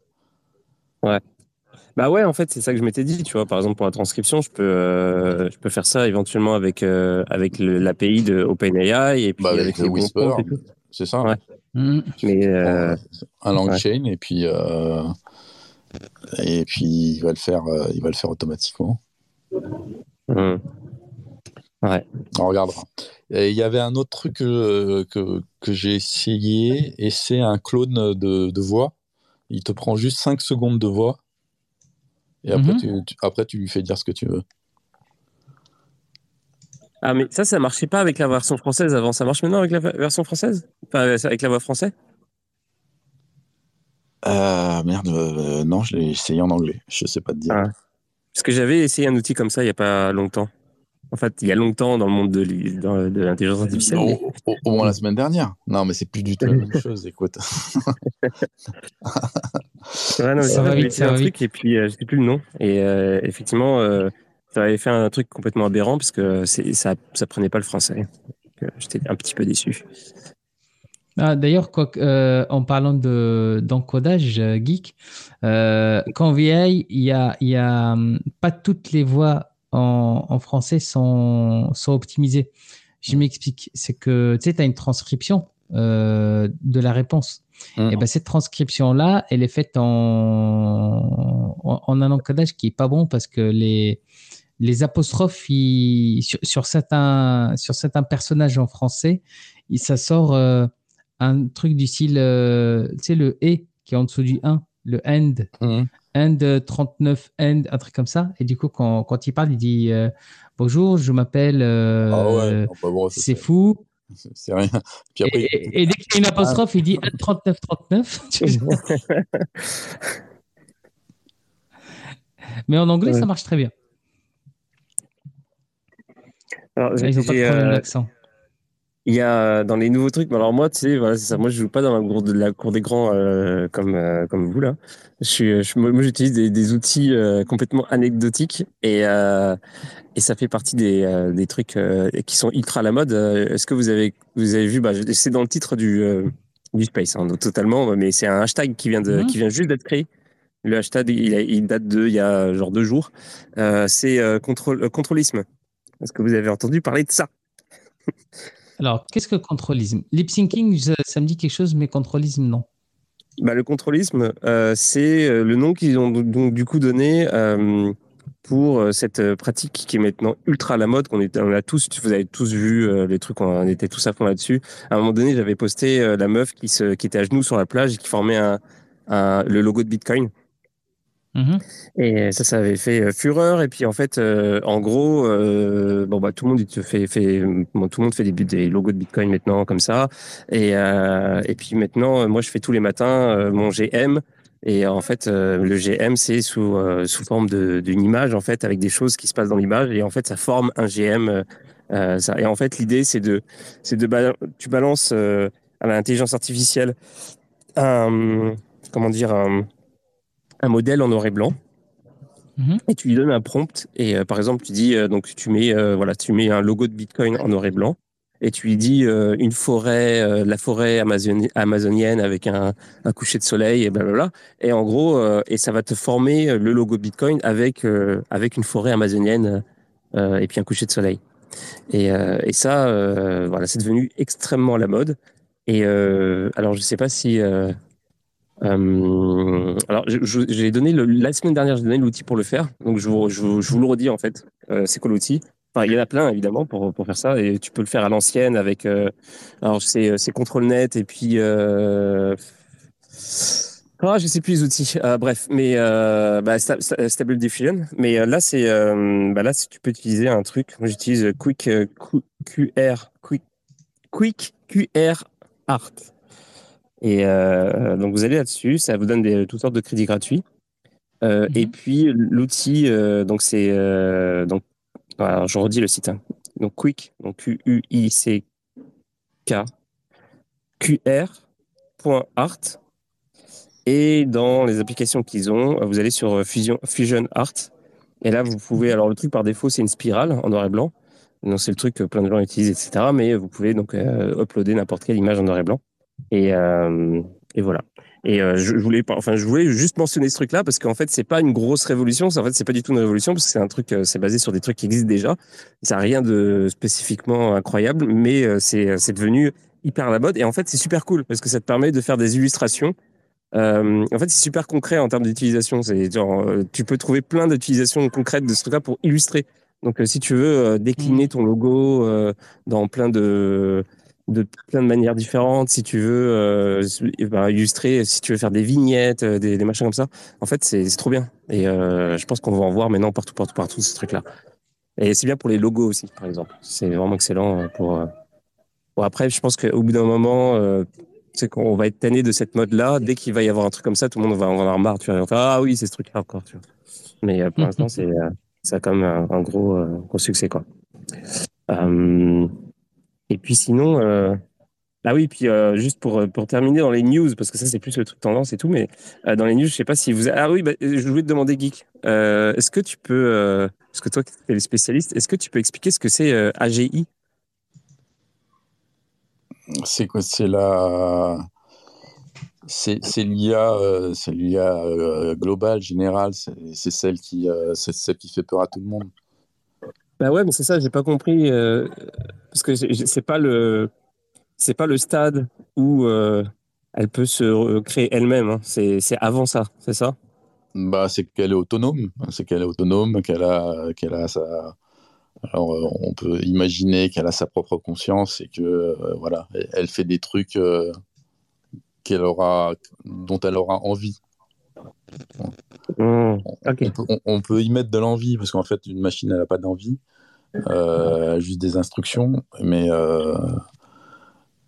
Bah ouais, en fait, c'est ça que je m'étais dit, tu vois. Par exemple, pour la transcription, je peux, euh, je peux faire ça éventuellement avec, euh, avec l'API de OpenAI et puis Bah, avec avec le Whisper, c'est ça. Ouais. Mm. Mais euh, un long ouais. chain et puis euh, et puis il va le faire euh, il va le faire automatiquement hum. on regardera et il y avait un autre truc que, que, que j'ai essayé et c'est un clone de, de voix il te prend juste 5 secondes de voix et après, Mhm. tu, tu- après tu lui fais dire ce que tu veux Ah, mais ça, ça marchait pas avec la version française avant. Ça marche maintenant avec la version française? Enfin, avec la voix française? Euh, merde euh, non je l'ai essayé en anglais je sais pas te dire Ah. Parce que j'avais essayé un outil comme ça il y a pas longtemps. En fait, il y a longtemps dans le monde de, de l'intelligence artificielle. au, au- au moins la semaine dernière non mais c'est plus du tout la même chose écoute [LAUGHS] Ouais, non, Ça c'est va vite, ça un va truc et puis euh, je sais plus le nom. Et euh, effectivement, euh, ça avait fait un truc complètement aberrant parce que ça, ça prenait pas le français. J'étais un petit peu déçu. Ah, D'ailleurs, euh, en parlant de d'encodage euh, geek, euh, quand VI, il y a, il y a hum, pas toutes les voix en, en français sont, sont optimisées. Je m'explique. C'est que tu sais, tu as une transcription euh, de la réponse. Mhm. Et ben cette transcription-là, elle est faite en, en, en un encodage qui est pas bon parce que les, les apostrophes ils- sur, sur certains, sur certains personnages en français, il- ça sort euh, un truc du style, euh, tu sais, le et qui est en dessous du 1, le end, Mhm. End 39, end, un truc comme ça. Et du coup, quand, quand il parle, il dit euh, Bonjour, je m'appelle, euh, ah ouais bah bon, c'est fou. [LAUGHS] c'est rien puis après Et, dès qu'il y a une apostrophe, il dit 39, 39. [LAUGHS] Mais en anglais, Ouais. ça marche très bien. Alors, Ils n'ont pas de problème euh, d'accent. Il y a euh, dans les nouveaux trucs, mais alors moi, tu sais, voilà, c'est ça. Moi, je joue pas dans la cour, de la cour des grands euh, comme euh, comme vous là. Je suis, je, moi, j'utilise des, des outils euh, complètement anecdotiques et et ça fait partie des des trucs qui sont ultra à la mode. Est-ce que vous avez vous avez vu bah, C'est dans le titre du du space, hein, donc totalement. Mais c'est un hashtag qui vient de Mhm. qui vient juste d'être créé. Le hashtag, il, date de il y a genre deux jours. C'est contrôle contrôlisme. Est-ce que vous avez entendu parler de ça? Alors, qu'est-ce que contrôlisme? Lip syncing, ça, me dit quelque chose, mais contrôlisme, non. Bah, le contrôlisme, euh, c'est euh, le nom qu'ils ont donc du coup donné euh, pour cette pratique qui est maintenant ultra à la mode. Qu'on on a tous, vous avez tous vu les trucs, on était tous à fond là-dessus. À un moment donné, j'avais posté la meuf qui, était à genoux sur la plage et qui formait le logo de Bitcoin. Mhm. Et ça, ça avait fait euh, fureur. Et puis en fait, euh, en gros, euh, bon bah tout le monde fait, tout le monde fait des, logos de Bitcoin maintenant comme ça. Et et puis maintenant, moi je fais tous les matins mon GM. Et en fait, le GM c'est sous sous forme d'une image en fait avec des choses qui se passent dans l'image. Et en fait, ça forme un GM. ça. Et en fait, l'idée c'est de c'est de tu balances à l'intelligence artificielle un comment dire un modèle en noir et blanc. Mhm. et tu lui donnes un prompt et euh, par exemple tu dis euh, donc tu mets euh, voilà tu mets un logo de Bitcoin en noir et blanc et tu lui dis une forêt la forêt amazoni- amazonienne avec un, un coucher de soleil et blablabla. Et en gros et ça va te former le logo Bitcoin avec avec une forêt amazonienne et puis un coucher de soleil. Et, et ça voilà c'est devenu extrêmement la mode. Et euh, alors je sais pas si euh, euh, alors, j'ai donné la semaine dernière, j'ai donné l'outil pour le faire. Donc, je vous, je, vous- le redis en fait. Euh, c'est quoi l'outil? Il y en a plein évidemment pour, pour faire ça, et tu peux le faire à l'ancienne avec. euh, alors, c'est c'est CtrlNet et puis. Euh, ah, je sais plus les outils. Euh, bref, mais euh, bah, Sta- Sta- Stable Diffusion. Mais euh, là, c'est euh, bah, là, tu peux utiliser un truc. Moi, j'utilise Quick euh, Qu- QR Quick Quick QR Art. Et euh, donc vous allez là-dessus, ça vous donne des, toutes sortes de crédits gratuits. Euh, Mhm. Et puis l'outil, euh, donc c'est euh, donc alors, je redis le site. hein. Donc Quick, donc Q U I C K QR.art. Et dans les applications qu'ils ont, vous allez sur Fusion, Fusion Art. Et là, vous pouvez. Alors, le truc par défaut, c'est une spirale en noir et blanc. Donc, c'est le truc que plein de gens utilisent, etc. Mais vous pouvez donc euh, uploader n'importe quelle image en noir et blanc. Et, euh, et voilà. Et euh, je, voulais, enfin, je voulais juste mentionner ce truc-là parce qu'en fait, c'est pas une grosse révolution. En fait, c'est pas du tout une révolution parce que c'est un truc, euh, c'est basé sur des trucs qui existent déjà. Ça n'a rien de spécifiquement incroyable, mais c'est c'est devenu hyper à la mode. Et en fait, c'est super cool parce que ça te permet de faire des illustrations. Euh, en fait, c'est super concret en termes d'utilisation. C'est genre, tu peux trouver plein d'utilisations concrètes de ce truc-là pour illustrer. Donc, si tu veux décliner ton logo dans plein de de plein de manières différentes, si tu veux euh, ben, illustrer, si tu veux faire des vignettes, euh, des, des machins comme ça, en fait, c'est trop bien. Et euh, je pense qu'on va en voir maintenant partout, partout, partout, ce truc-là. Et c'est bien pour les logos aussi, par exemple. C'est vraiment excellent pour. Bon, après, je pense qu'au bout d'un moment, euh, c'est qu'on va être tanné de cette mode-là. Dès qu'il va y avoir un truc comme ça, tout le monde va en avoir marre. Tu faire, ah oui, c'est ce truc-là encore. Tu vois. Mais euh, pour l'instant, c'est euh, ça a quand même un, un gros, euh, gros succès, quoi. Euh, et puis sinon, euh, ah oui, puis euh, juste pour, euh, pour terminer dans les news, parce que ça c'est plus le truc tendance et tout, mais dans les news, je sais pas si vous... Ah oui, bah, je voulais te demander, Geek, est-ce que tu peux, parce que toi qui es le spécialiste, est-ce que tu peux expliquer ce que c'est AGI C'est quoi C'est la. C'est l'IA, c'est l'IA globale, générale. C'est celle qui, c'est celle qui fait peur à tout le monde. Bah ouais, mais c'est ça, j'ai pas compris, euh, parce que c'est- pas le, c'est pas le stade où euh, elle peut se créer elle-même, hein. c'est avant ça, c'est ça? Bah, c'est qu'elle est autonome. C'est qu'elle est autonome, qu'elle a, qu'elle a sa. Alors, euh, on peut imaginer qu'elle a sa propre conscience et que, voilà, elle- fait des trucs qu'elle aura, dont elle aura envie. Mmh, On, peut, on- on peut y mettre de l'envie parce qu'en fait, une machine, elle n'a pas d'envie, euh, juste des instructions. Mais, euh,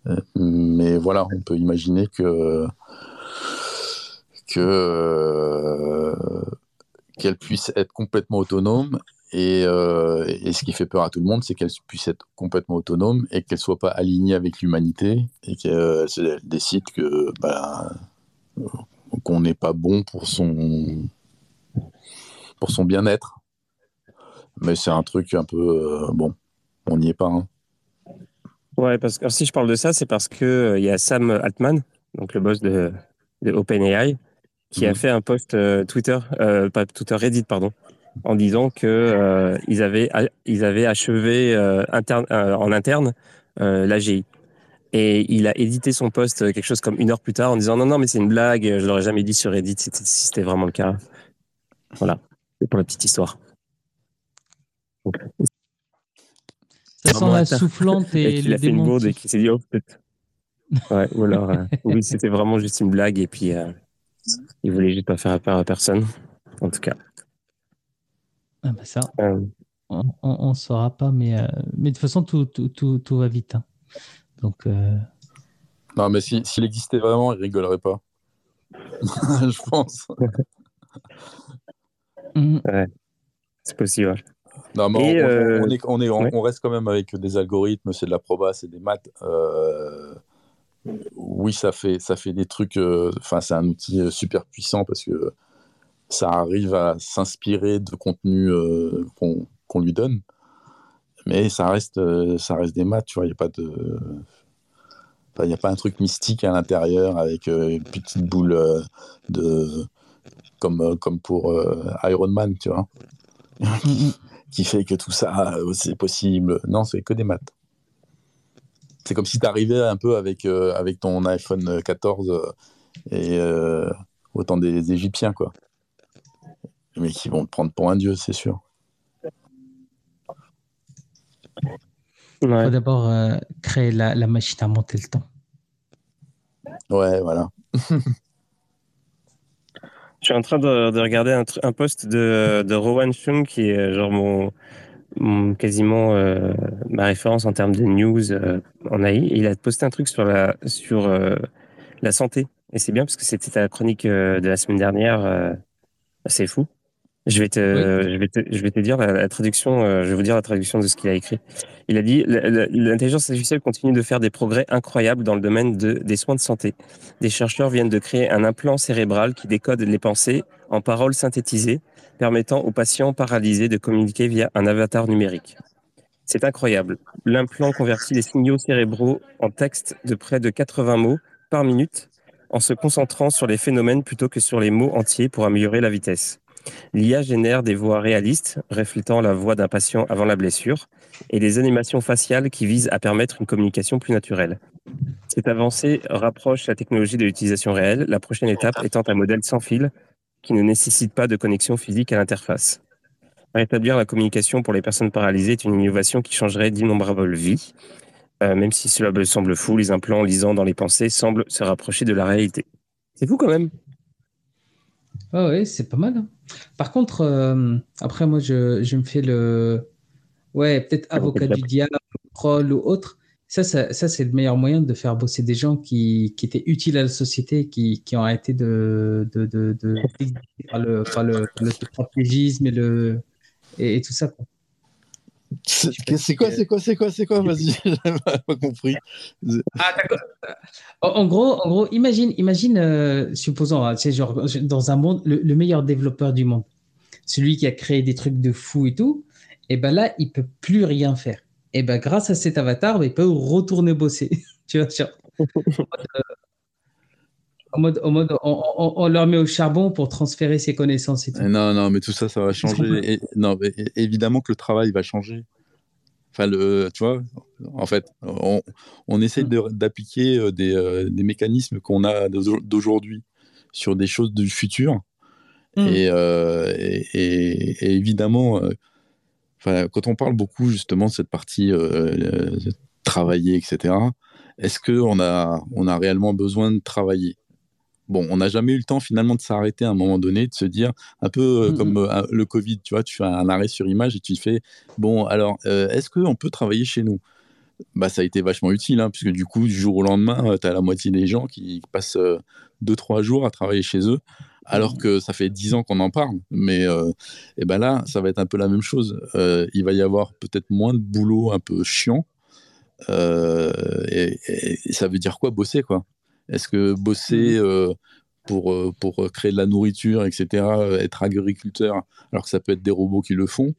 euh, mais voilà, on peut imaginer que que euh, qu'elle puisse être complètement autonome. Et, euh, et ce qui fait peur à tout le monde, c'est qu'elle puisse être complètement autonome et qu'elle soit pas alignée avec l'humanité et qu'elle elle décide que ben, qu'on n'est pas bon pour son pour son bien-être. Mais c'est un truc un peu euh, bon, on n'y est pas. hein. Ouais, parce que alors, si je parle de ça, c'est parce que euh, il y a Sam Altman, donc le boss de, de OpenAI, qui a Mhm. fait un post euh, Twitter, pas Twitter, Reddit, pardon, en disant que euh, ils avaient ils avaient achevé interne, en interne l'AGI. Et il a édité son post euh, quelque chose comme une heure plus tard en disant non non mais c'est une blague, je l'aurais jamais dit sur Reddit si c'était- vraiment le cas. Voilà, c'est pour la petite histoire. Donc, Ça sent la soufflante [LAUGHS] et et le a fait une bourde et qu'il s'est dit oh peut-être. Ouais, ou alors euh, [LAUGHS] oui c'était vraiment juste une blague et puis euh, il voulait juste pas faire peur à personne. en tout cas. Ah bah ça, Euh, on ne saura pas, mais, mais de toute façon, tout, tout, tout, tout va vite. hein. Donc, euh, Non, mais si- s'il existait vraiment, il rigolerait pas. [LAUGHS] je pense. hum, c'est possible. Non, mais Et, on, on- euh, on est, on, est, on, ouais. on reste quand même avec des algorithmes, c'est de la proba, c'est des maths. Euh, oui, ça fait, ça fait des trucs. euh, Enfin, c'est un outil super puissant parce que ça arrive à s'inspirer de contenu euh, qu'on qu'on lui donne. Mais ça reste, euh, ça reste des maths, tu vois. Il n'y a pas de. Il n'y a pas un truc mystique à l'intérieur avec euh, une petite boule euh, de. Comme, comme pour Iron Man, tu vois hum, [LAUGHS] hum. [LAUGHS] qui fait que tout ça, c'est possible. Non, c'est que des maths. C'est comme si tu arrivais un peu avec, euh, avec ton iPhone 14 euh, et euh, autant des Égyptiens, quoi. Mais qui vont te prendre pour un dieu, c'est sûr. Il Ouais. faut d'abord euh, créer la, la machine à monter le temps. Ouais, voilà. Je suis en train de, de regarder un, un post de, de Rowan Chung, qui est euh, genre mon, mon- quasiment euh, ma référence en termes de news euh, en AI. Et il a posté un truc sur la, sur, euh, la santé. Et c'est bien parce que c'était ta chronique euh, de la semaine dernière. euh, c'est fou. Je vais te, je vais te, je vais te dire la, la traduction. euh, je vais vous dire la traduction de ce qu'il a écrit. Il a dit l'intelligence artificielle continue de faire des progrès incroyables dans le domaine de, des soins de santé. Des chercheurs viennent de créer un implant cérébral qui décode les pensées en paroles synthétisées, permettant aux patients paralysés de communiquer via un avatar numérique. C'est incroyable. L'implant convertit les signaux cérébraux en texte de près de 80 mots par minute en se concentrant sur les phénomènes plutôt que sur les mots entiers pour améliorer la vitesse. L'IA génère des voix réalistes, reflétant la voix d'un patient avant la blessure, et des animations faciales qui visent à permettre une communication plus naturelle. Cette avancée rapproche la technologie de l'utilisation réelle, la prochaine étape étant un modèle sans fil qui ne nécessite pas de connexion physique à l'interface. Rétablir la communication pour les personnes paralysées est une innovation qui changerait d'innombrables vies. Euh, même si cela semble fou, les implants lisant dans les pensées semblent se rapprocher de la réalité. C'est fou quand même. Ah ouais, c'est pas mal. hein. Par contre, euh, après, moi, je, je me fais le. Ouais, peut-être avocat du diable, troll ou autre. Ça, ça, ça, c'est le meilleur moyen de faire bosser des gens qui, qui étaient utiles à la société, qui, qui ont arrêté de, de, de, de, [LAUGHS] d'exister par le, par le, par le stratégisme et, le, et, et tout ça. quoi. C'est c'est quoi, c'est quoi, c'est quoi, c'est quoi? Vas-y, [LAUGHS] j'ai pas compris. Ah, d'accord. En, gros, en gros, imagine, imagine, euh, supposons, hein, c'est genre dans un monde, le, le meilleur développeur du monde, celui qui a créé des trucs de fou et tout, et ben là, il peut plus rien faire. Et ben grâce à cet avatar, ben, il peut retourner bosser. [LAUGHS] tu vois, genre, en mode, en mode, on, on- on leur met au charbon pour transférer ses connaissances et tout. Non, non, mais tout ça, ça va changer. Et, non, mais évidemment que le travail va changer. Enfin, le, tu vois, en fait, on, on essaie d'appliquer euh, des, euh, des mécanismes qu'on a d'au- d'aujourd'hui sur des choses du futur. Mm. Et, euh, et, et- et évidemment, euh, quand on parle beaucoup justement de cette partie euh, travailler, etc., est-ce qu'on a, on a réellement besoin de travailler? Bon, on n'a jamais eu le temps finalement de s'arrêter à un moment donné, de se dire, un peu euh, Mhm. comme euh, le Covid, tu vois, tu fais un arrêt sur image et tu fais, bon, alors, euh, est-ce qu'on peut travailler chez nous? Bah, Ça a été vachement utile, hein, puisque du coup, du jour au lendemain, tu as la moitié des gens qui passent 2-3 jours à travailler chez eux, alors que ça fait 10 ans qu'on en parle. Mais et ben là, ça va être un peu la même chose. Il va y avoir peut-être moins de boulot un peu chiant. Et, et ça veut dire quoi bosser quoi? Est-ce que bosser euh, pour, euh, pour créer de la nourriture, etc., euh, être agriculteur, alors que ça peut être des robots qui le font,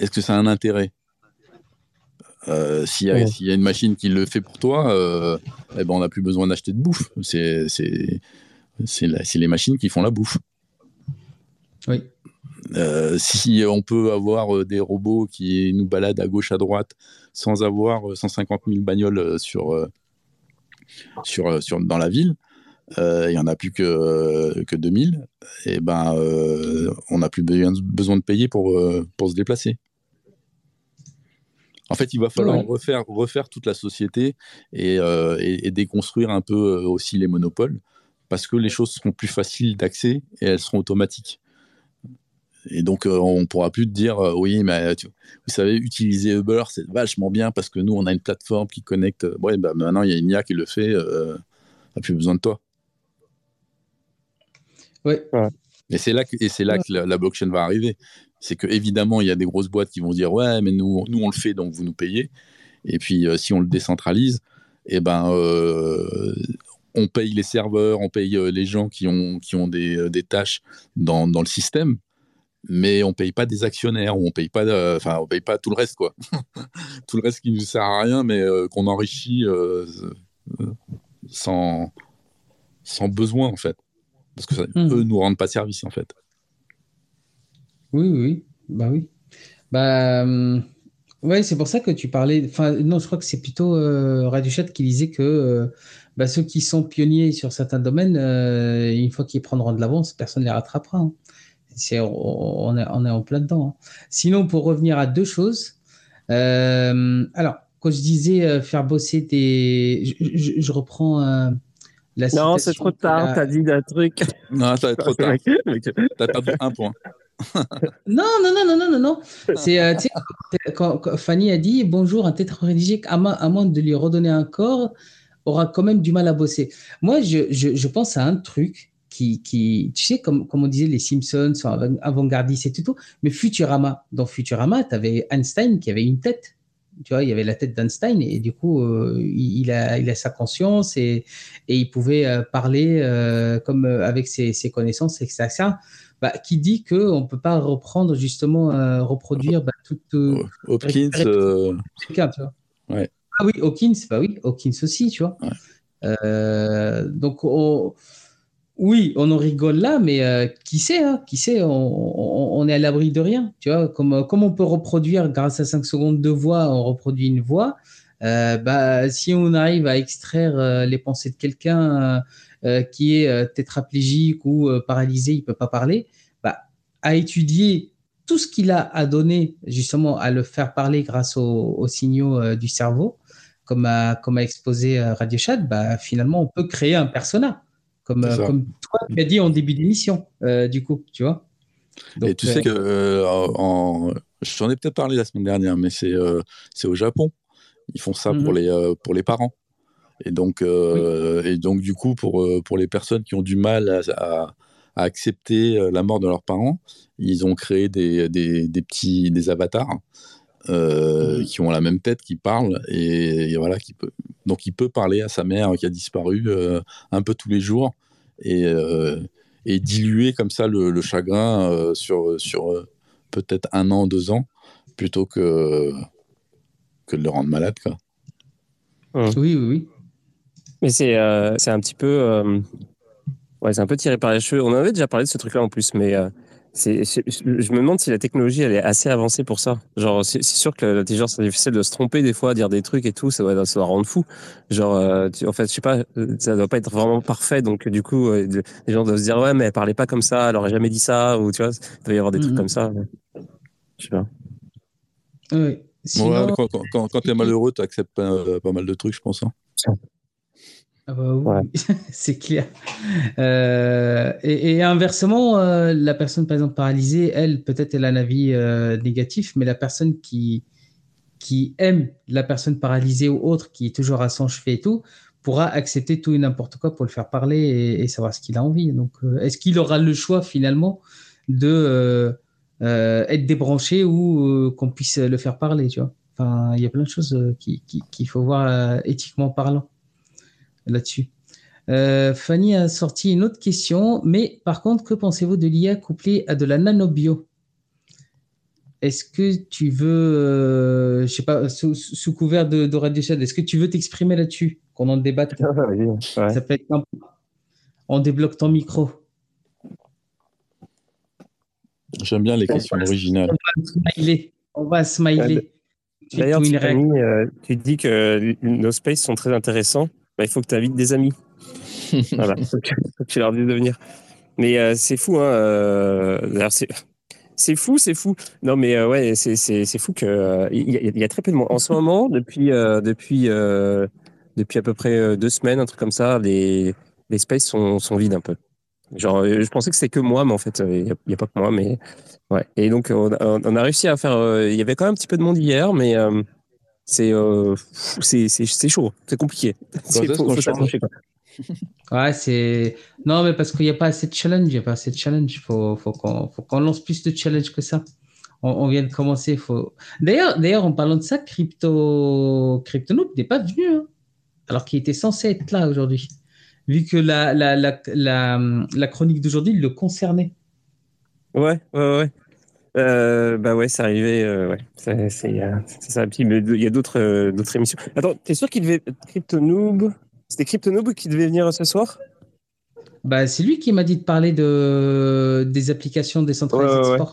est-ce que ça a un intérêt? Euh, S'il y, a- Ouais. s'il y a une machine qui le fait pour toi, euh, eh ben, on n'a plus besoin d'acheter de bouffe. C'est les machines qui font la bouffe. Oui. Euh, si on peut avoir euh, des robots qui nous baladent à gauche, à droite, sans avoir euh, 150 000 bagnoles euh, sur, euh, sur, euh, sur, dans la ville, euh, il n'y en a plus que, que 2000, et ben, euh, on n'a plus besoin, de payer pour, pour se déplacer. En fait, il va falloir Ouais. refaire, refaire toute la société et, euh, et- et déconstruire un peu aussi les monopoles, parce que les choses seront plus faciles d'accès et elles seront automatiques. Et donc, euh, on pourra plus te dire, euh, oui, mais tu- vous savez, utiliser Uber, c'est vachement bien parce que nous, on a une plateforme qui connecte. Ouais, bah, maintenant, il y a une IA qui le fait, euh, on n'a plus besoin de toi. Ouais. Et c'est là que, et c'est là que la, la blockchain va arriver. C'est que évidemment, il y a des grosses boîtes qui vont dire, ouais, mais nous, nous, on le fait, donc vous nous payez. Et puis, euh, si on le décentralise, eh ben, euh, on paye les serveurs, on paye euh, les gens qui ont, qui ont des, euh, des tâches dans, dans le système, mais on paye pas des actionnaires, on paye pas, de- enfin, on paye pas tout le reste, quoi. [LAUGHS] tout le reste qui nous sert à rien, mais euh, qu'on enrichit euh, euh, sans, sans besoin, en fait. Parce que ça, Mhm. eux nous rendent pas service, en fait. Oui, oui. Bah oui. Bah, ouais, c'est pour ça que tu parlais. Enfin, non, je crois que c'est plutôt euh, Radio Chat qui disait que bah, ceux qui sont pionniers sur certains domaines, une fois qu'ils prendront de l'avance, personne ne les rattrapera. hein. C'est, on, est, on est en plein dedans. hein. Sinon, pour revenir à deux choses, euh, alors, quand je disais euh, faire bosser des. Je, je- je reprends euh, la Non, c'est trop tard, t'as dit un truc. Non, ça va être trop tard. [LAUGHS] T'as perdu un point. [LAUGHS] Non, non, non, non, non, non, non. C'est, euh, tu sais, quand, quand Fanny a dit bonjour, un tétraplégique, à moins, à moins de lui redonner un corps, aura quand même du mal à bosser. Moi, je, je, je pense à un truc qui, qui tu sais, comme, comme on disait, les Simpsons sont avant- avant-gardistes et tout, tout, mais Futurama, dans Futurama, tu avais Einstein qui avait une tête. Tu vois, il y avait la tête d'Einstein et du coup, euh, il, a, il a sa conscience et, et il pouvait euh, parler euh, comme avec ses, ses connaissances, etc. Bah, qui dit qu'on ne peut pas reprendre, justement, reproduire bah, toute. euh, Hopkins, tu vois. Ouais. Ah oui, Hawkins, bah oui, Hawkins aussi, tu vois. Ouais. Donc, on- oui, on en rigole là, mais euh, qui sait, hein, qui sait, on, est à l'abri de rien, tu vois. Comme, euh, on peut reproduire grâce à 5 secondes de voix, on reproduit une voix. euh, bah, si on arrive à extraire les pensées de quelqu'un qui est tétraplégique ou paralysé, il peut pas parler, bah, à étudier tout ce qu'il a à donner justement à le faire parler grâce aux, aux signaux du cerveau, comme a, comme exposé Radio Chat, bah, finalement, on peut créer un persona, comme, euh, comme toi tu as dit en début d'émission, euh, du coup, tu vois. et tu sais que euh, en, je t'en ai peut-être parlé la semaine dernière, mais c'est c'est au Japon. Ils font ça pour Mhm. les pour les parents. Et donc euh, et donc du coup pour pour les personnes qui ont du mal à, à- à accepter la mort de leurs parents, ils ont créé des, des, des petits des avatars euh, Mhm. qui ont la même tête, qui parlent et, et voilà qui peut donc il peut parler à sa mère qui a disparu euh, un peu tous les jours et euh, et diluer comme ça le, le chagrin euh, sur, sur euh, peut-être un an, deux ans, plutôt que, que de le rendre malade. Quoi. oui, oui, oui. Mais c'est euh, c'est un petit peu. euh, ouais, c'est un peu tiré par les cheveux. On en avait déjà parlé de ce truc-là en plus, mais euh, c'est, c'est- je me demande si la technologie elle est assez avancée pour ça. Genre, c'est c'est sûr que l'intelligence artificielle doit se tromper des fois, dire des trucs et tout, ça doit, ça doit rendre fou. Genre, euh, tu- en fait, je sais pas, euh, ça doit pas être vraiment parfait, donc du coup, euh, les gens doivent se dire ouais, mais elle parlait pas comme ça, elle aurait jamais dit ça, ou tu vois, il doit y avoir des trucs Mhm. comme ça. mais- Je sais pas. Oui. Sinon, Ouais, quand quand, quand, quand tu es malheureux, tu acceptes pas, pas mal de trucs, je pense. hein. Ah bah oui, [LAUGHS] c'est clair. Euh, et, et inversement, euh, la personne, par exemple, paralysée, elle, peut-être elle a un avis euh, négatif, mais la personne qui, qui aime la personne paralysée ou autre, qui est toujours à son chevet et tout, pourra accepter tout et n'importe quoi pour le faire parler et, et savoir ce qu'il a envie. Donc, est-ce qu'il aura le choix finalement de être débranché ou qu'on puisse le faire parler, tu vois? Enfin, il y a plein de choses euh, qui- qui- qu'il faut voir éthiquement parlant là-dessus. Euh, Fanny a sorti une autre question, mais par contre, que pensez-vous de l'IA couplée à de la nanobio? Est-ce que tu veux, euh, je sais pas, sous, sous couvert de, de Radio est-ce que tu veux t'exprimer là-dessus, qu'on en débatte? Ouais. Ça peut être simple. On débloque ton micro. J'aime bien les questions originales. Smiler. On va smiler. D'ailleurs, tu- euh, tu dis que nos spaces sont très intéressants. Bah, il faut que tu invites des amis. [LAUGHS] voilà, faut que, faut que tu leur dises de venir. Mais euh, c'est fou, hein. euh, c'est. C'est fou, c'est fou. Non, mais euh, ouais, c'est fou que il y, a- il y a très peu de monde en ce moment depuis depuis depuis à peu près deux semaines, un truc comme ça. Les les spaces sont sont vides un peu. Genre, je pensais que c'était que moi, mais en fait, il n'y a, pas que moi. Mais ouais. Et donc, on a, on a réussi à faire. euh, Il y avait quand même un petit peu de monde hier, mais euh, c'est euh, c'est chaud, c'est compliqué. C'est-. [LAUGHS] Ouais, c'est. Non, mais parce qu'il n'y a pas assez de challenge. Il n'y a pas assez de challenge. Il faut, faut qu'on faut qu'on lance plus de challenge que ça. On, on vient de commencer. Faut... D'ailleurs, d'ailleurs, en parlant de ça, Crypto, Cryptonoop n'est pas venu. hein, alors qu'il était censé être là aujourd'hui. Vu que la, la, la, la, la chronique d'aujourd'hui le concernait. Ouais, ouais, ouais. Euh, bah ouais, c'est arrivé. euh, ouais, c'est ça. Puis mais il y a d'autres euh, d'autres émissions. Attends, t'es sûr qu'il devait Cryptonoob C'était Cryptonoob qui devait venir ce soir? Bah, c'est lui qui m'a dit de parler de, des applications décentralisées Ouais, ouais, de sport.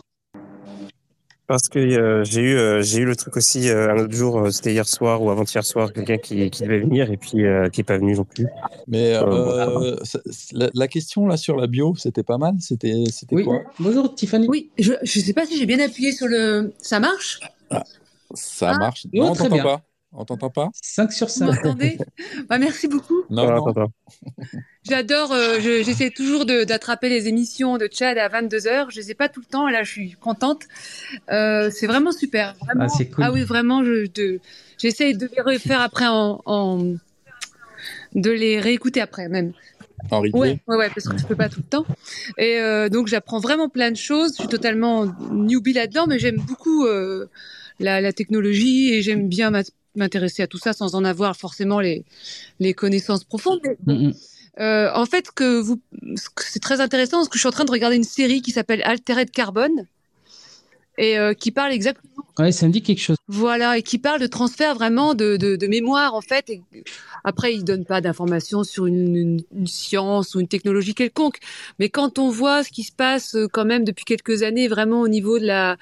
Parce que euh, j'ai eu euh, j'ai eu le truc aussi euh, un autre jour. euh, C'était hier soir ou avant-hier soir, quelqu'un qui, qui devait venir et puis euh, qui est pas venu non plus. Mais Euh, euh, la, la question là sur la bio, c'était pas mal. C'était c'était Oui. quoi? Bonjour Tiffany. Oui, je ne sais pas si j'ai bien appuyé sur le. Ça marche? Ça Ah, marche oui, Non, on très bien. pas. On t'entend pas? 5 sur Vous 5. m'entendez? Bah, Merci beaucoup. Non, Ah, non. [LAUGHS] J'adore, euh, je- j'essaie toujours d'attraper les émissions de Chad à 22h. Je ne les ai pas tout le temps, là je suis contente. Euh, c'est vraiment super. Vraiment. Ah, c'est cool. Ah oui, vraiment, je, de- j'essaie de les refaire après en, en- de les réécouter après même. En replay? Ouais, ouais, ouais, parce que je peux pas tout le temps. Et euh, donc j'apprends vraiment plein de choses. Je suis totalement newbie là-dedans, mais j'aime beaucoup euh, la, la technologie et j'aime bien m'int- m'intéresser à tout ça sans en avoir forcément les, les connaissances profondes. Mm, mm. euh, en fait, que vous, c'est très intéressant parce que je suis en train de regarder une série qui s'appelle Altered Carbone et euh, qui parle exactement Ouais, ça me dit quelque chose. voilà, et qui parle de transfert vraiment de, de, de mémoire en fait. Et après, il donne pas d'informations sur une, une, une science ou une technologie quelconque, mais quand on voit ce qui se passe euh, quand même depuis quelques années, vraiment au niveau de la,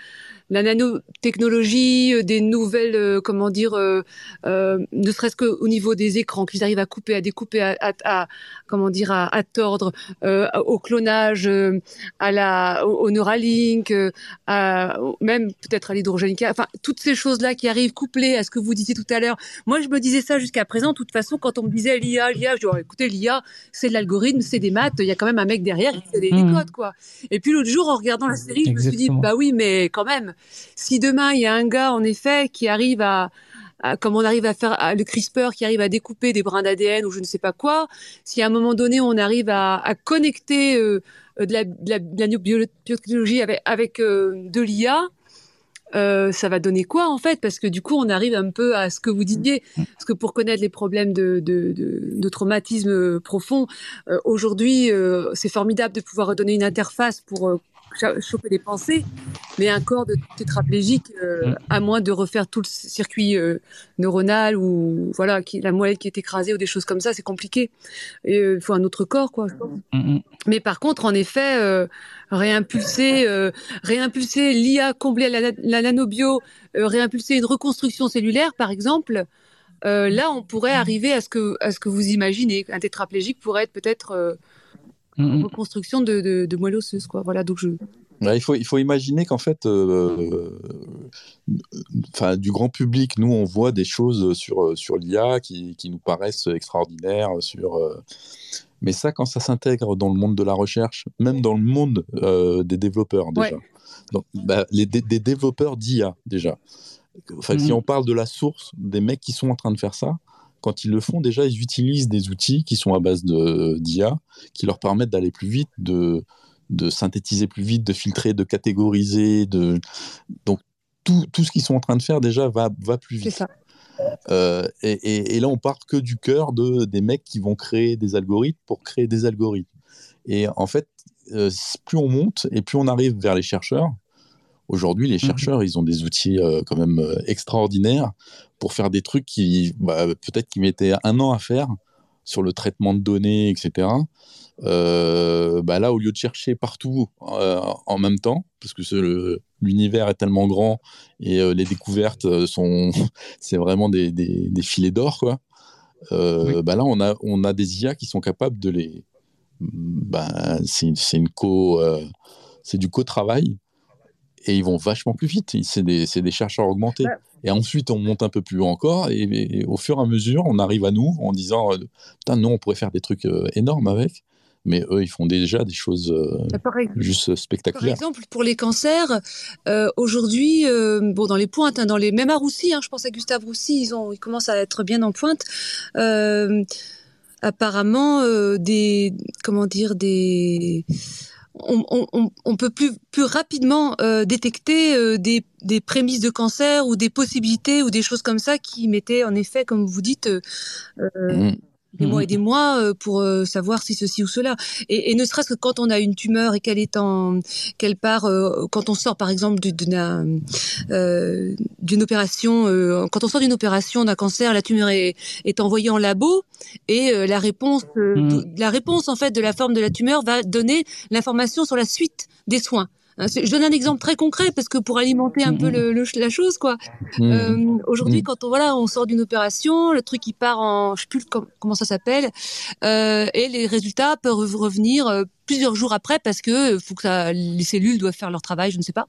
la nanotechnologie, euh, des nouvelles, euh, comment dire, euh, euh, ne serait-ce qu'au niveau des écrans, qu'ils arrivent à couper, à découper, à, à, à- comment dire, à, à tordre, euh, au clonage, euh, à la, au, au Neuralink, euh, à, même peut-être à l'hydrogène, enfin toutes ces choses-là qui arrivent couplées à ce que vous disiez tout à l'heure. Moi, je me disais ça jusqu'à présent. De toute façon, quand on me disait l'IA, l'IA, je dis oh, écoutez, l'IA, c'est de l'algorithme, c'est des maths. Il y a quand même un mec derrière qui fait des, des Mhm. codes, quoi. Et puis l'autre jour, en regardant la série, je me suis dit bah oui, mais quand même, si demain il y a un gars, en effet, qui arrive à comme on arrive à faire le CRISPR qui arrive à découper des brins d'ADN ou je ne sais pas quoi, si à un moment donné on arrive à, connecter euh, de la, de avec, euh, de l'IA, euh, ça va donner quoi en fait? Parce que du coup, on arrive un peu à ce que vous disiez. Parce que pour connaître les problèmes de, de, de, traumatisme profond, aujourd'hui, c'est formidable de pouvoir redonner une interface pour choper les pensées, mais un corps de tétraplégique, euh, Mm. à moins de refaire tout le circuit euh, neuronal ou voilà, qui, la moelle qui est écrasée ou des choses comme ça, c'est compliqué. Euh, il faut un autre corps, quoi. je pense. Mm, mm. Mais par contre, en effet, réimpulser, réimpulser l'IA, combler la, la nanobio, réimpulser une reconstruction cellulaire, par exemple, là, on pourrait arriver à ce que, à ce que vous imaginez. Un tétraplégique pourrait être peut-être euh, Mm, une mm. reconstruction de, de, de moelle osseuse, quoi. Voilà, donc je. Ouais, il, faut, il faut imaginer qu'en fait, euh, enfin, du grand public, nous, on voit des choses sur, sur l'IA qui, qui nous paraissent extraordinaires. Sur, euh, Mais ça, quand ça s'intègre dans le monde de la recherche, même dans le monde euh, des développeurs déjà, Ouais. Donc, bah, les, des, des développeurs d'IA déjà. Enfin, Si Mhm. on parle de la source des mecs qui sont en train de faire ça, quand ils le font, déjà, ils utilisent des outils qui sont à base de- d'IA, qui leur permettent d'aller plus vite, de, de synthétiser plus vite, de filtrer, de catégoriser. De... Donc, tout, tout ce qu'ils sont en train de faire, déjà, va, va plus C'est vite. ça. Euh, et, et- et là, on part que du cœur de, des mecs qui vont créer des algorithmes pour créer des algorithmes. Et en fait, euh, plus on monte et plus on arrive vers les chercheurs, aujourd'hui, les chercheurs, ils ont des outils euh, quand même euh, extraordinaires pour faire des trucs qui, bah, peut-être, qui mettaient un an à faire sur le traitement de données, etc. Euh, bah là, au lieu de chercher partout en même temps, parce que l'univers est tellement grand et les découvertes sont, [LAUGHS] c'est vraiment des, des- des filets d'or, quoi. Oui. bah là, on a, on a des IA qui sont capables de les. bah, c'est une co, c'est du co-travail et ils vont vachement plus vite. C'est des, chercheurs augmentés. Ouais. Et ensuite, on monte un peu plus haut encore et, et au fur et à mesure, on arrive à nous en disant euh, putain, nous, on pourrait faire des trucs euh, énormes avec. mais eux, ils font déjà des choses euh, juste Par spectaculaires. exemple, pour les cancers, euh, aujourd'hui, euh, bon, dans les pointes, hein, dans les même à Roussy, hein, je pense à Gustave Roussy, ils ont, ils commencent à être bien en pointe. Euh, apparemment, euh, des, comment dire, des, on, peut plus, plus rapidement euh, détecter euh, des, prémices de cancer ou des possibilités ou des choses comme ça qui mettaient en effet, comme vous dites, euh, Mhm. Des mois et des mois euh, pour euh, savoir si ceci ou cela. Et, et ne serait-ce que quand on a une tumeur et qu'elle est en, qu'elle part, euh, quand on sort par exemple du- d'une euh, d'une opération, euh, quand on sort d'une opération d'un cancer, la tumeur est, est envoyée en labo et euh, la réponse, de- la réponse en fait de la forme de la tumeur va donner l'information sur la suite des soins. Hein, Je donne un exemple très concret parce que pour alimenter un peu Mhm. le, le- la chose, quoi. Mhm. Euh, Aujourd'hui, Mm. quand on voilà, on sort d'une opération, le truc il part en, je sais plus comment ça s'appelle, euh, et les résultats peuvent revenir euh, plusieurs jours après parce que euh, faut que ça, les cellules doivent faire leur travail, je ne sais pas.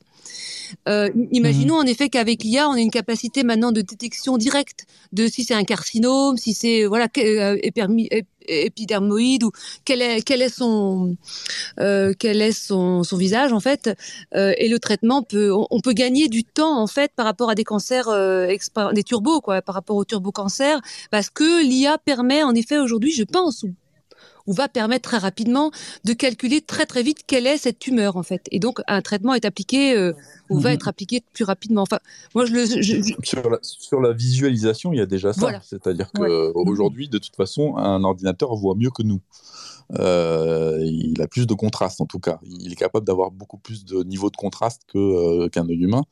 Euh, imaginons en effet qu'avec l'IA, on a une capacité maintenant de détection directe de si c'est un carcinome, si c'est voilà euh, épermi- ép- épidermoïde ou quel est quel est son euh, quel est son, son visage en fait euh, et le traitement peut on, on peut gagner du temps en fait par rapport à des cancers des turbos quoi par rapport aux turbocancers parce que l'IA permet en effet aujourd'hui je pense ou, ou va permettre très rapidement de calculer très très vite quelle est cette tumeur en fait et donc un traitement est appliqué euh, ou va Mhm. être appliqué plus rapidement enfin moi je le je- je- Sur la, sur la visualisation, il y a déjà ça. Voilà. C'est-à-dire qu'aujourd'hui, de toute façon, un ordinateur voit mieux que nous. Euh, il a plus de contraste, en tout cas. Il est capable d'avoir beaucoup plus de niveau de contraste euh, qu'un œil humain.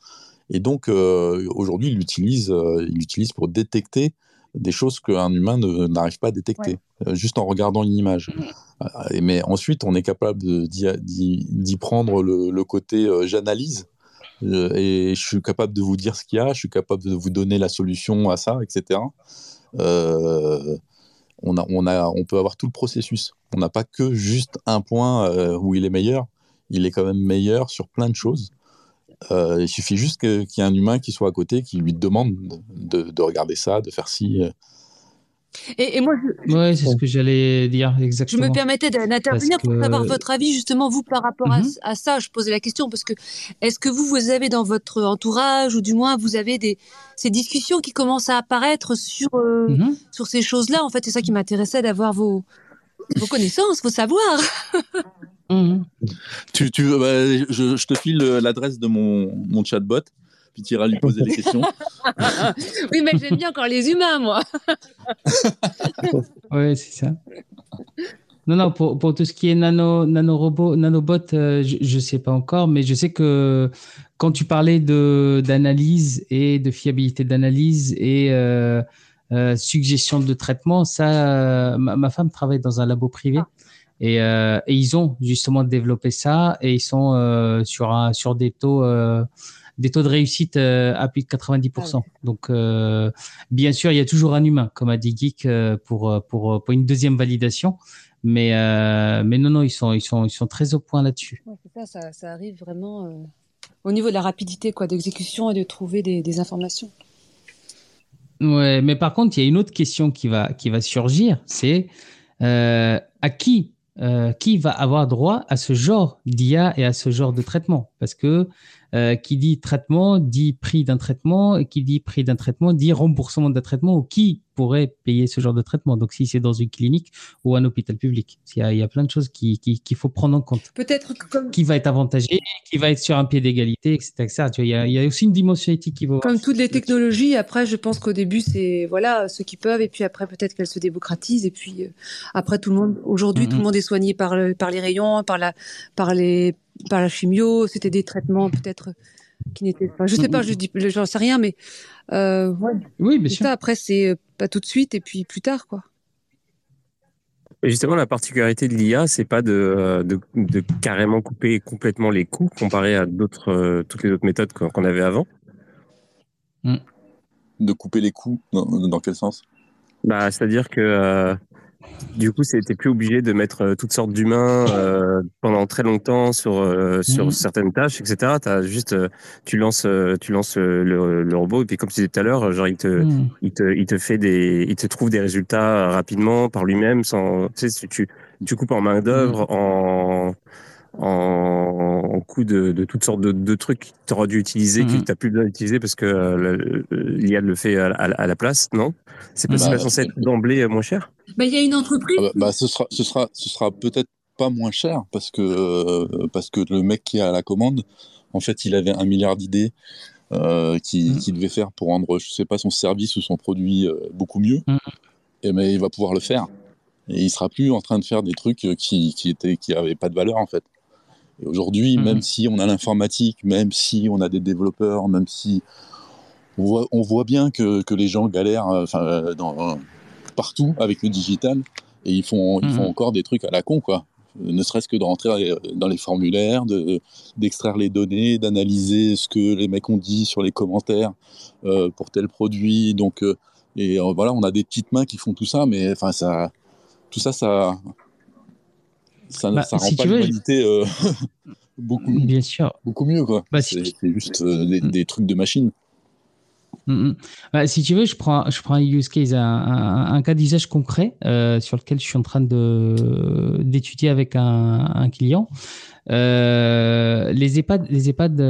Et donc, euh, aujourd'hui, il l'utilise, euh, il l'utilise pour détecter des choses qu'un humain n'arrive pas à détecter, euh, juste en regardant une image. Euh, et- mais ensuite, on est capable d'y prendre le, le côté euh, j'analyse. Euh, et je suis capable de vous dire ce qu'il y a, je suis capable de vous donner la solution à ça, etc. Euh, on, a, on, a, on peut avoir tout le processus. On n'a pas que juste un point euh, où il est meilleur. Il est quand même meilleur sur plein de choses. Euh, il suffit juste qu'il y ait un humain qui soit à côté, qui lui demande de, de regarder ça, de faire ci. euh. et, et moi je, Ouais, c'est ce que j'allais dire Je exactement. me permettais d'intervenir pour que- savoir votre avis justement vous par rapport à, Mhm. à ça. Je posais la question parce que est-ce que vous vous avez dans votre entourage ou du moins vous avez des ces discussions qui commencent à apparaître sur euh, Mhm. sur ces choses-là? En fait, c'est ça qui m'intéressait d'avoir vos vos connaissances, vos savoirs. [LAUGHS] Tu, tu, bah, je, je te file l'adresse de mon, mon chatbot, puis tu iras lui poser des questions. [LAUGHS] oui, mais j'aime bien encore les humains, moi. [LAUGHS] Ouais, c'est ça. Non, non, pour, pour tout ce qui est nano, nanorobot, nanobot, euh, je ne sais pas encore, mais je sais que quand tu parlais de, d'analyse et de fiabilité d'analyse et euh, euh, suggestion de traitement, ça, euh, ma, ma femme travaille dans un labo privé et, euh, et ils ont justement développé ça et ils sont euh, sur, un, sur des taux. euh, des taux de réussite à plus de 90%. Donc, euh, bien sûr, il y a toujours un humain, comme a dit Geek, pour, pour, pour une deuxième validation. Mais, mais non, non, ils sont, ils sont, ils sont très au point là-dessus. Ouais, ça, ça, ça arrive vraiment au niveau de la rapidité quoi, d'exécution et de trouver des, des informations. Ouais, mais par contre, il y a une autre question qui va, qui va surgir, c'est euh, à qui, euh, qui va avoir droit à ce genre d'IA et à ce genre de traitement. Parce que euh, qui dit traitement dit prix d'un traitement, et qui dit prix d'un traitement dit remboursement d'un traitement, ou qui pourrait payer ce genre de traitement Donc si c'est dans une clinique ou un hôpital public, il y a, il y a plein de choses qu'il qui, qu'il faut prendre en compte. Peut-être comme, Qui va être avantagé, qui va être sur un pied d'égalité, etc. etc. Tu vois, il, y a, il y a aussi une dimension éthique qui va... comme toutes les technologies, après, je pense qu'au début, c'est voilà ceux qui peuvent, et puis après, peut-être qu'elles se démocratisent, et puis euh, après, tout le monde, aujourd'hui, tout Mhm. le monde est soigné par, le- par les rayons, par la, par les, par la chimio. C'était des traitements peut-être qui n'étaient pas. Je sais pas, je dis, j'en sais rien, mais euh, ouais, Oui, bien sûr. ça. Après, c'est euh, pas tout de suite, et puis plus tard, quoi. Et justement, la particularité de l'IA, c'est pas de, euh, de, de carrément couper complètement les coûts comparé à d'autres, toutes les autres méthodes qu'on avait avant? De couper les coûts, dans, dans quel sens? Bah, c'est-à-dire que euh, du coup, c'était plus obligé de mettre euh, toutes sortes d'humains euh, pendant très longtemps sur euh, sur Mhm. certaines tâches, etc. T'as juste, euh, tu lances, tu lances le, le robot et puis comme tu disais tout à l'heure, genre il te, Hmm. il te, il te fait des, il te trouve des résultats rapidement par lui-même sans, tu sais, tu, tu coupes en main d'œuvre, en, en, en coût de, de toutes sortes de, de trucs que tu aurais dû utiliser, que Mhm. tu plus besoin d'utiliser parce que euh, le- le- l'IA le fait à, à- à la place, non? C'est pas, c'est Bah, pas censé être d'emblée euh, moins cher? Bah, il y a une entreprise. Ah bah, bah, ce sera, ce sera, ce sera peut-être pas moins cher parce que, euh, parce que le mec qui est à la commande, en fait, il avait un milliard d'idées euh, qu'il Mm. qu'il devait faire pour rendre, je sais pas, son service ou son produit euh, beaucoup mieux. Mm. Et mais il va pouvoir le faire. Et il sera plus en train de faire des trucs qui, qui étaient, qui avaient pas de valeur en fait. Et aujourd'hui, Mm. même si on a l'informatique, même si on a des développeurs, même si on voit, on voit bien que, que les gens galèrent, euh, enfin, euh, dans, partout avec le digital, et ils font, ils Mhm. font encore des trucs à la con, quoi. Ne serait-ce que de rentrer euh, dans les formulaires, de- d'extraire les données, d'analyser ce que les mecs ont dit sur les commentaires euh, pour tel produit. Donc, euh, et euh, voilà, on a des petites mains qui font tout ça, mais enfin, ça, tout ça, ça, ça, Bah, ça rend si pas l'humanité euh, [LAUGHS] beaucoup, Bien sûr. beaucoup mieux, quoi. Bah, si c'est tu- juste euh, des, des trucs de machine. Mm, mm. Bah, si tu veux, je prends, je prends un use case, un, un- un cas d'usage concret euh, sur lequel je suis en train de d'étudier avec un, un client. Euh, les EHPAD, les EHPAD,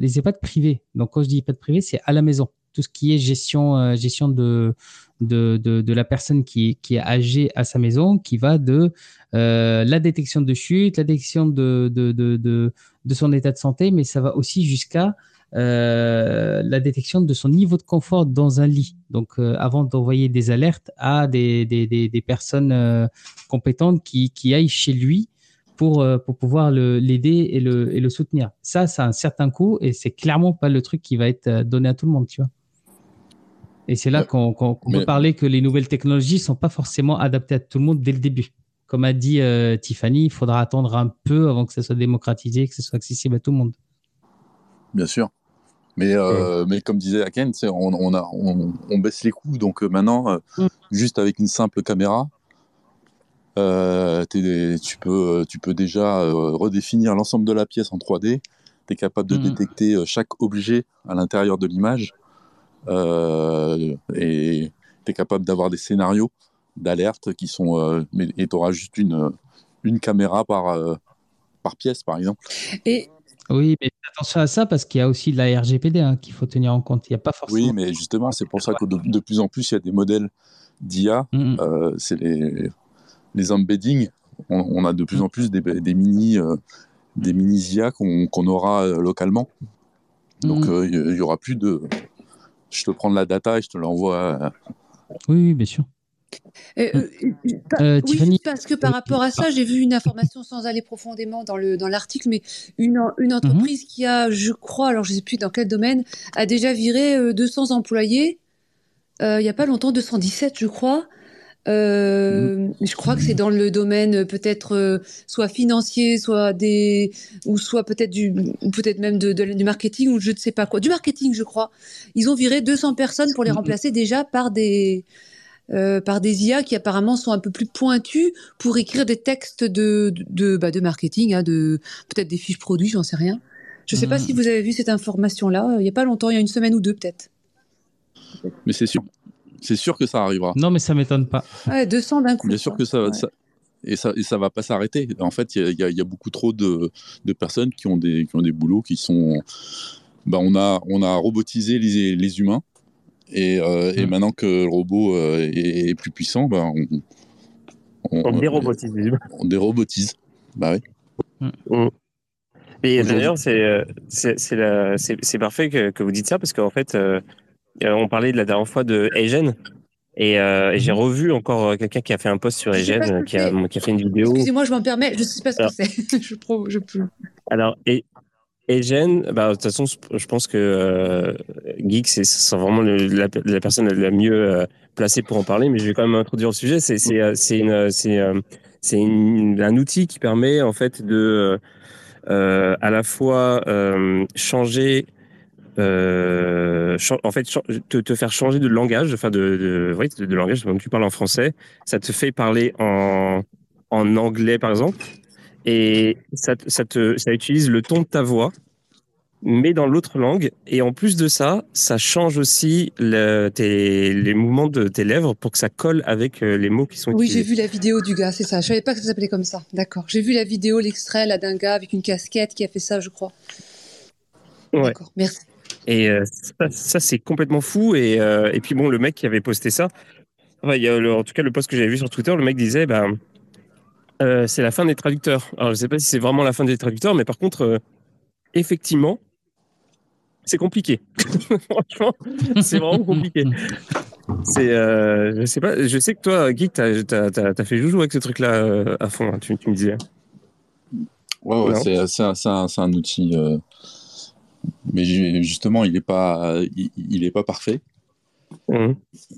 les EHPAD privés. Donc quand je dis EHPAD privé, c'est à la maison. Tout ce qui est gestion, gestion de, de, de, de la personne qui, qui est âgée à sa maison, qui va de euh, la détection de chute, la détection de, de, son état de santé, mais ça va aussi jusqu'à euh, la détection de son niveau de confort dans un lit. Donc, euh, avant d'envoyer des alertes à des, des, des, des personnes euh, compétentes qui, qui aillent chez lui pour, euh, pour pouvoir l'aider et le, et le soutenir. Ça, ça a un certain coût et c'est clairement pas le truc qui va être euh, donné à tout le monde, tu vois. Et c'est là qu'on peut parler que les nouvelles technologies sont pas forcément adaptées à tout le monde dès le début. Comme a dit euh, Tiffany, il faudra attendre un peu avant que ça soit démocratisé, que ce soit accessible à tout le monde. Bien sûr. Mais, euh, mais comme disait Aken, on, on, a, on, on baisse les coûts. Donc euh, maintenant, euh, Mm. juste avec une simple caméra, euh, tu, peux, tu peux déjà redéfinir l'ensemble de la pièce en 3D. Tu es capable de Mm. détecter chaque objet à l'intérieur de l'image. Euh, et tu es capable d'avoir des scénarios d'alerte qui sont. euh, mais, et tu auras juste une, une caméra par, euh, par pièce, par exemple. Et Oui, mais attention à ça parce qu'il y a aussi de la RGPD hein, qu'il faut tenir en compte. Il n'y a pas forcément. Oui, mais justement, c'est pour ça que de, de plus en plus, il y a des modèles d'IA. Mm, mm. euh, c'est les, les embeddings. On, on a de plus en plus des, des mini, euh, des mini IA qu'on qu'on aura euh, localement. Donc, Mm. euh, il y, y aura plus de. Je te prends de la data et je te l'envoie. à- Oui, oui, bien sûr. Euh, euh, pa- Euh, oui, Tiffany, parce que par euh, rapport à ça, j'ai vu une information sans aller profondément dans le dans l'article, mais une, en- une entreprise qui a, je crois, alors je sais plus dans quel domaine, a déjà viré euh, 200 employés. euh, il y a pas longtemps, 217, je crois. Euh, Je crois que c'est dans le domaine euh, peut-être euh, soit financier, soit des ou soit peut-être du peut-être même de, de- du marketing ou je ne sais pas quoi. Du marketing, je crois. Ils ont viré 200 personnes pour les remplacer déjà par des euh, par des IA qui apparemment sont un peu plus pointus pour écrire des textes de de, de, bah, de marketing, hein, de peut-être des fiches produits, j'en sais rien. Je sais pas Mhm. si vous avez vu cette information-là. euh, Il y a pas longtemps, il y a une semaine ou deux peut-être. Mais c'est sûr. C'est sûr que ça arrivera. Non, mais ça m'étonne pas. Ouais, 200 d'un coup. Bien sûr que ça, Ouais. ça- et ça et ça va pas s'arrêter. En fait, il y a- y, y beaucoup trop de, de personnes qui ont des qui ont des boulots qui sont. Bah, on a on a robotisé les, les humains et, euh, et Mm. maintenant que le robot euh, est, est plus puissant, bah, on, on, On dérobotise les humains. on dérobotise. Bah oui. Et Aujourd'hui- d'ailleurs, c'est euh, c'est parfait que, que vous dites ça parce qu'en fait, euh, on parlait de la dernière fois de. Et, euh, et j'ai Mhm. revu encore euh, quelqu'un qui a fait un post sur que qui a, c'est. qui a fait une vidéo. Excusez-moi, je m'en permets. Je sais pas ce que c'est. [LAUGHS] je pro, je peux. Alors, et, Agen, bah, de toute façon, je pense que euh, Geek, c'est vraiment le- la, la personne la mieux euh, placée pour en parler, mais je vais quand même introduire le sujet. C'est euh, euh, un outil qui permet en fait de euh, à la fois euh, changer euh, en fait, te, te faire changer de langage, enfin de, de, oui, de, de langage. Quand tu parles en français, ça te fait parler en, en anglais, par exemple, et ça, te- ça, te, ça utilise le ton de ta voix, mais dans l'autre langue. Et en plus de ça, ça change aussi le, tes, les mouvements de tes lèvres pour que ça colle avec euh, les mots qui sont Oui, j'ai utilisés. vu la vidéo du gars, c'est ça. Je savais pas que ça s'appelait comme ça. D'accord. J'ai vu la vidéo, l'extrait là d'un gars avec une casquette qui a fait ça, je crois. Ouais. D'accord. Merci. Et euh, ça, ça, c'est complètement fou. Et, euh, et puis bon, le mec qui avait posté ça, enfin, il y a le- en tout cas le post que j'avais vu sur Twitter, le mec disait, ben, euh, c'est la fin des traducteurs. Alors je sais pas si c'est vraiment la fin des traducteurs, mais par contre, effectivement, c'est compliqué. [LAUGHS] Franchement, c'est vraiment compliqué. C'est, je sais pas, je sais que toi, Geek, t'as, t'as fait joujou avec ce truc-là à fond. hein, tu, tu me disais. Ouais, ouais, un, un- c'est un outil. Mais ju- justement, il n'est pas, il, il est pas parfait. Mhm.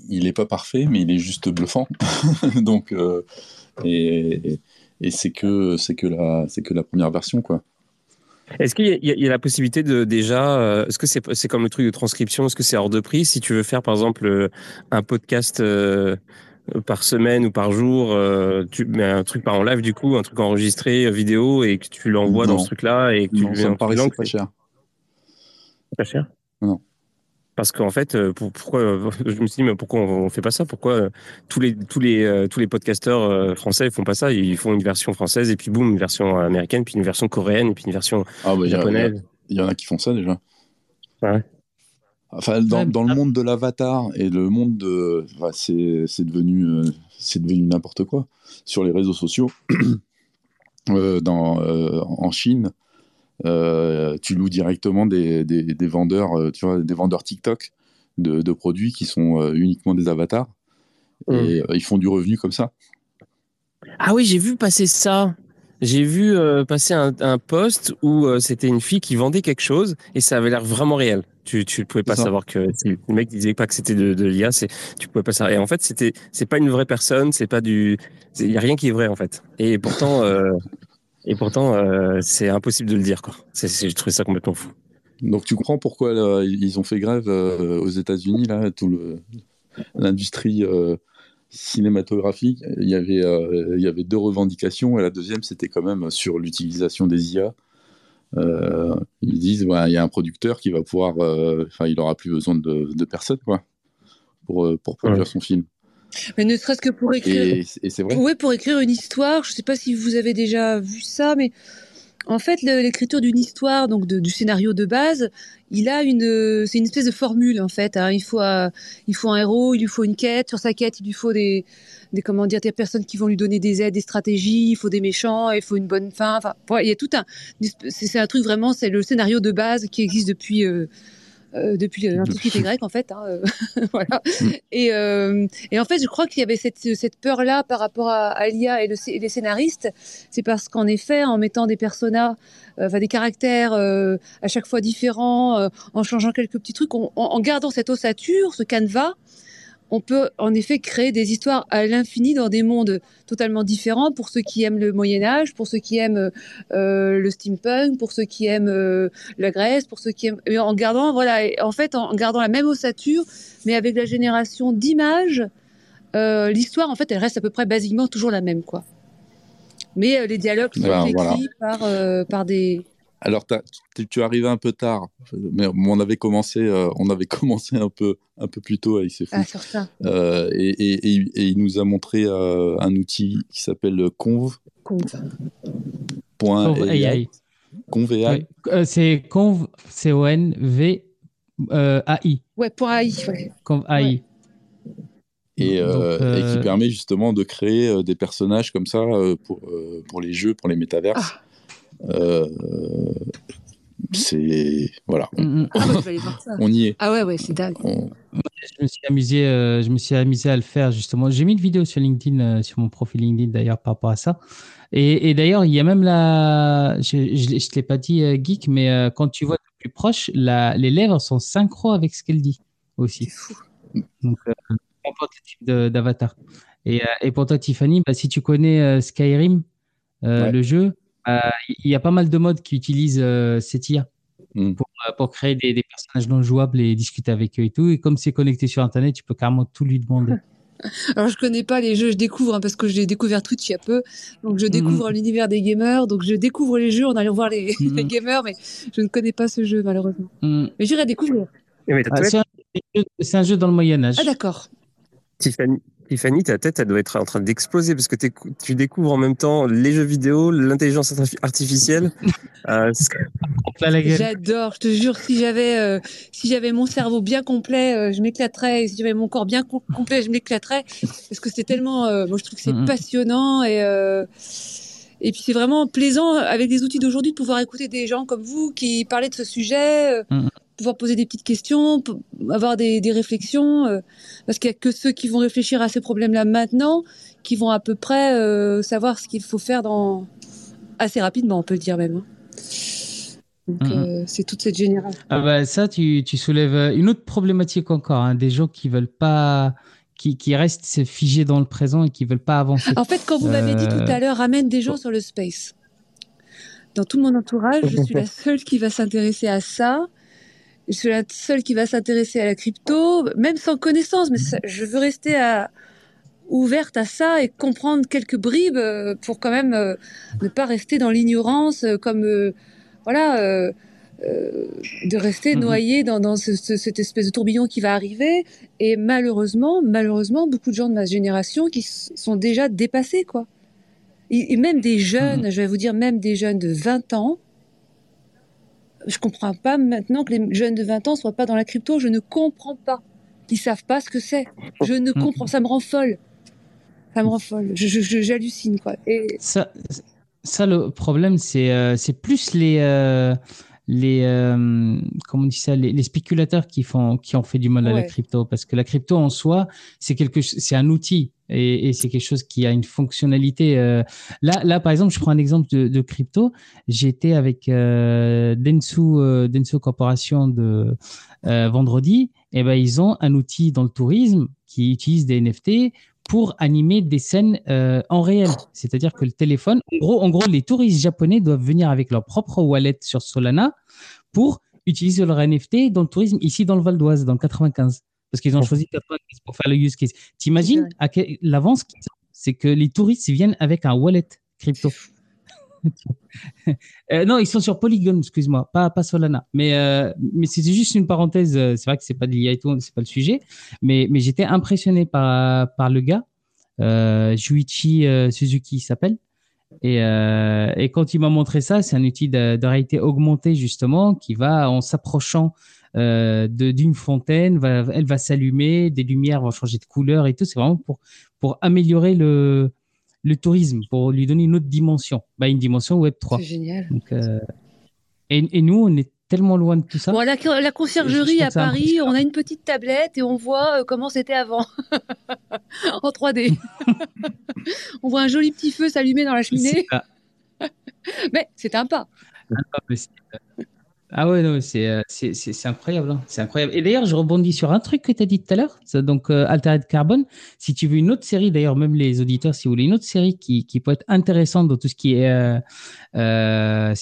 Il n'est pas parfait, mais il est juste bluffant. [LAUGHS] Donc, euh, et, et c'est que, c'est que la, c'est que la première version, quoi. Est-ce qu'il y, a- y la possibilité de déjà, euh, est-ce que c'est c'est comme le truc de transcription, est-ce que c'est hors de prix? Si tu veux faire par exemple euh, un podcast euh, par semaine ou par jour, tu mets un truc pas en live du coup, un truc enregistré vidéo et que tu l'envoies dans ce truc-là et que Non, ça me paraissait pas cher. Pas cher. Non. Parce qu'en fait, euh, pour- pourquoi euh, je me suis dit mais pourquoi on, on fait pas ça? Pourquoi euh, tous les tous les tous les podcasteurs français font pas ça? Ils font une version française et puis boum une version américaine, puis une version coréenne et puis une version Ah, bah, il y japonaise. il y en a qui font ça déjà. Ouais. Enfin, dans, Ouais, mais- dans le monde de l'avatar et le monde de. enfin, c'est c'est devenu, euh, c'est devenu n'importe quoi. Sur les réseaux sociaux, [CLEARS THROAT] euh, dans, euh, en Chine, euh, tu loues directement des, des, des vendeurs, euh, tu vois, des vendeurs TikTok de, de produits qui sont euh, uniquement des avatars. Mm. Et ils font du revenu comme ça. Ah oui, j'ai vu passer ça. J'ai vu euh, passer un, un post où euh, c'était une fille qui vendait quelque chose et ça avait l'air vraiment réel. Tu tu pouvais pas savoir que le mec disait pas que c'était de, de l'IA, c'est tu pouvais pas savoir. Et en fait, c'était c'est pas une vraie personne, c'est pas du il y a rien qui est vrai en fait. Et pourtant euh, et pourtant euh, c'est impossible de le dire quoi. C'est c'est- j'ai trouvé ça complètement fou. Donc tu comprends pourquoi là, ils ont fait grève euh, aux États-Unis là, tout le l'industrie euh, cinématographique? Il y avait euh, il y avait deux revendications et la deuxième c'était quand même sur l'utilisation des IA. Euh, ils disent voilà, il y a un producteur qui va pouvoir, euh, enfin il aura plus besoin de, de personne quoi pour euh, pour produire Ouais. son film. Mais ne serait-ce que pour écrire. Et, et c'est vrai. Ouais, pour écrire une histoire, je sais pas si vous avez déjà vu ça, mais en fait, l'écriture d'une histoire, donc de- du scénario de base, il a une, c'est une espèce de formule en fait. hein. Il faut, euh, il faut un héros, il lui faut une quête. Sur sa quête, il lui faut des, des comment dire, des personnes qui vont lui donner des aides, des stratégies. Il faut des méchants, il faut une bonne fin. Enfin, ouais, il y a tout un, c'est c'est un truc vraiment, c'est le scénario de base qui existe depuis. euh, euh, depuis l'Antiquité grecque en fait, hein, euh, [LAUGHS] voilà. Mm. Et, euh, et en fait, je crois qu'il y avait cette, cette peur-là par rapport à, à l'IA et, le, et les scénaristes. C'est parce qu'en effet, en mettant des personas, euh, enfin des caractères euh, à chaque fois différents, euh, en changeant quelques petits trucs, on- en, en gardant cette ossature, ce canevas, on peut en effet créer des histoires à l'infini dans des mondes totalement différents pour ceux qui aiment le Moyen Âge, pour ceux qui aiment euh, le steampunk, pour ceux qui aiment euh, la Grèce, pour ceux qui aiment en gardant voilà, en fait en gardant la même ossature, mais avec la génération d'images, euh, l'histoire en fait elle reste à peu près basiquement toujours la même quoi. Mais les dialogues sont Ben, écrits voilà. par par des Alors, tu, tu arrives un peu tard, mais on avait commencé, euh, on avait [LAUGHS] commencé un peu, un peu plus tôt avec ces fous. ah sur ça. Euh, et, et- et- et il nous a montré euh, un outil qui s'appelle conv.ai. Conv AI. Conv.ai. Ouais. Euh, c'est conv, C-O-N-V, AI. Ouais, point AI. Ouais. Conv AI. Et, euh, Donc, euh, et qui permet justement de créer euh, des personnages comme ça pour, pour les jeux, pour les métaverses. Euh, c'est. Voilà, on, Mm, mm. Je vais aller voir ça? on y est. Ah ouais ouais, c'est dingue. On- Je me suis amusé, euh, je me suis amusé à le faire justement. J'ai mis une vidéo sur LinkedIn, euh, sur mon profil LinkedIn d'ailleurs par rapport à ça. Et, et d'ailleurs, il y a même la, je, je, je te l'ai pas dit euh, geek, mais euh, quand tu vois de plus proche, la, les lèvres sont synchro avec ce qu'elle dit aussi. fou. Donc, euh, n'importe quel type d'avatar. Et, euh, et pour toi, Tiffany, bah, si tu connais euh, Skyrim, euh, Ouais. le jeu, euh, il y a pas mal de modes qui utilisent euh, cette IA. Mm. pour, euh, pour créer des, des personnages non jouables et discuter avec eux et tout. Et comme c'est connecté sur Internet, tu peux carrément tout lui demander. [LAUGHS] Alors je connais pas les jeux, je découvre hein, parce que j'ai découvert Twitch il y a peu, donc je découvre Mhm. l'univers des gamers, donc je découvre les jeux en allant voir les, [LAUGHS] les gamers, mais je ne connais pas ce jeu malheureusement. Mm. Mais j'irai découvrir. Ta Ah, c'est un, un jeu dans le Moyen Âge. Ah d'accord. Tiffany, Tiffany, ta tête, elle doit être en train d'exploser parce que tu découvres en même temps les jeux vidéo, l'intelligence artifi- artificielle. [LAUGHS] Euh. J'adore, je te jure, si j'avais euh, si j'avais mon cerveau bien complet, euh, je m'éclaterais. Si j'avais mon corps bien com- complet, je m'éclaterais. Parce que c'est tellement, euh, moi je trouve que c'est passionnant et euh, et puis c'est vraiment plaisant avec les outils d'aujourd'hui de pouvoir écouter des gens comme vous qui parlaient de ce sujet. Pouvoir poser des petites questions, avoir des, des réflexions, euh, parce qu'il y a que ceux qui vont réfléchir à ces problèmes-là maintenant qui vont à peu près euh, savoir ce qu'il faut faire dans assez rapidement, on peut le dire même. hein. Donc Mhm. euh, c'est toute cette génération. Ah bah, ça, tu, tu soulèves une autre problématique encore, hein, des gens qui veulent pas, qui, qui restent figés dans le présent et qui veulent pas avancer. En fait, quand vous m'avez dit tout à l'heure, ramène des gens sur le space. Dans tout mon entourage, je suis la seule qui va s'intéresser à ça. Je suis la seule qui va s'intéresser à la crypto, même sans connaissance, mais ça- je veux rester à- ouverte à ça et comprendre quelques bribes euh, pour quand même euh, ne pas rester dans l'ignorance, euh, comme euh, voilà, euh, de rester Mhm. noyé dans, dans ce- ce- cette espèce de tourbillon qui va arriver. Et malheureusement, malheureusement, beaucoup de gens de ma génération qui sont déjà dépassés, quoi. Et, et même des jeunes, je vais vous dire, même des jeunes de 20 ans. Je comprends pas maintenant que les jeunes de 20 ans soient pas dans la crypto. Je ne comprends pas. Ils savent pas ce que c'est. Je ne Mhm. comprends. Ça me rend folle. Ça me rend folle. J'hallucine, quoi. Et Ça, ça le problème, c'est euh, c'est plus les euh, les euh, comment on dit ça, les, les spéculateurs qui font qui ont fait du mal à la crypto, parce que la crypto en soi, c'est quelque, c'est un outil et, c'est quelque chose qui a une fonctionnalité. euh, là, là, par exemple, je prends un exemple de, crypto. J'étais avec euh, Densu euh, Densu Corporation de euh, vendredi. Et ben, ils ont un outil dans le tourisme qui utilise des NFT pour animer des scènes en réel. C'est-à-dire que le téléphone, en gros, en gros, les touristes japonais doivent venir avec leur propre wallet sur Solana pour utiliser leur NFT dans le tourisme ici dans le Val d'Oise, dans le 95. Parce qu'ils ont choisi 95 pour faire le use case. T'imagines l'avance qu'ils ont C'est que les touristes viennent avec un wallet crypto. [LAUGHS] Euh, non, ils sont sur Polygon, excuse-moi, pas, pas Solana. Mais, euh, mais c'était juste une parenthèse. euh, C'est vrai que c'est pas de l'IA et tout, c'est pas le sujet. Mais, mais j'étais impressionné par, par le gars, euh, Juichi euh, Suzuki il s'appelle. Et, euh, et quand il m'a montré ça, c'est un outil de, de réalité augmentée justement qui va en s'approchant euh, d'une fontaine, va, elle va s'allumer, des lumières vont changer de couleur et tout. C'est vraiment pour, pour améliorer le, le tourisme, pour lui donner une autre dimension, bah, une dimension Web 3. c'est génial. Donc, euh, et, et nous, on est tellement loin de tout ça. Bon, la, la conciergerie à Paris, on a une petite tablette et on voit euh, comment c'était avant [LAUGHS] en 3D. [LAUGHS] on voit un joli petit feu s'allumer dans la cheminée, [LAUGHS] mais c'est un pas. Ah, ouais, non, c'est euh, c'est- c'est- c'est incroyable. hein. C'est incroyable. Et d'ailleurs, je rebondis sur un truc que tu as dit tout à l'heure. ça, Donc, euh, Altered Carbon, si tu veux une autre série, d'ailleurs, même les auditeurs, si vous voulez une autre série qui, qui peut être intéressante dans tout ce qui est euh, euh,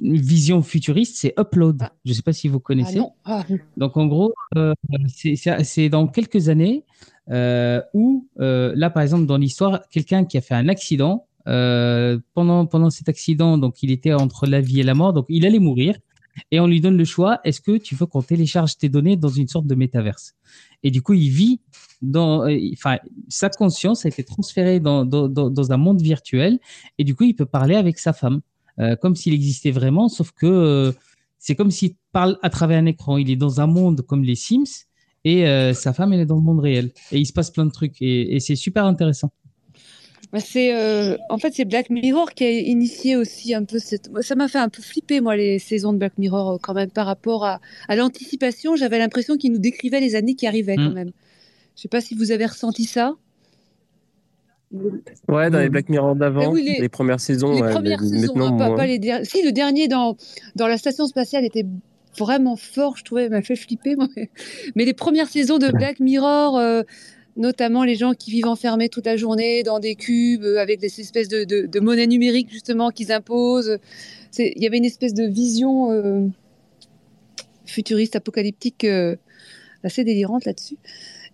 vision futuriste, c'est Upload. Ah. Je ne sais pas si vous Ah connaissez. non. Ah, Donc en gros, euh, c'est- c'est c'est dans quelques années euh, où, euh, là par exemple dans l'histoire, quelqu'un qui a fait un accident, euh, pendant, pendant cet accident, donc il était entre la vie et la mort, donc il allait mourir, et on lui donne le choix, est-ce que tu veux qu'on télécharge tes données dans une sorte de métaverse? Et du coup, il vit dans, euh, enfin, sa conscience a été transférée dans, dans, un monde virtuel, et du coup, il peut parler avec sa femme, euh, comme s'il existait vraiment, sauf que euh, c'est comme s'il parle à travers un écran. Il est dans un monde comme les Sims et sa femme, elle est dans le monde réel. Et il se passe plein de trucs et c'est super intéressant. Bah, C'est euh, en fait c'est Black Mirror qui a initié aussi un peu cette. Ça m'a fait un peu flipper moi les saisons de Black Mirror euh, quand même par rapport à, à l'anticipation. J'avais l'impression qu'ils nous décrivaient les années qui arrivaient quand Mm. même. Je sais pas si vous avez ressenti ça. Ouais, dans les Mhm. Black Mirror d'avant, oui, les- les, premières saisons. les ouais, premières mais saisons, maintenant, pas, les derniers. Si le dernier dans dans la station spatiale était vraiment fort, je trouvais, m'a fait flipper moi. [LAUGHS] Mais les premières saisons de Black Mirror. euh, Notamment les gens qui vivent enfermés toute la journée dans des cubes euh, avec des espèces de, de, de monnaie numérique justement qu'ils imposent. Il y avait une espèce de vision euh, futuriste, apocalyptique, euh, assez délirante là-dessus.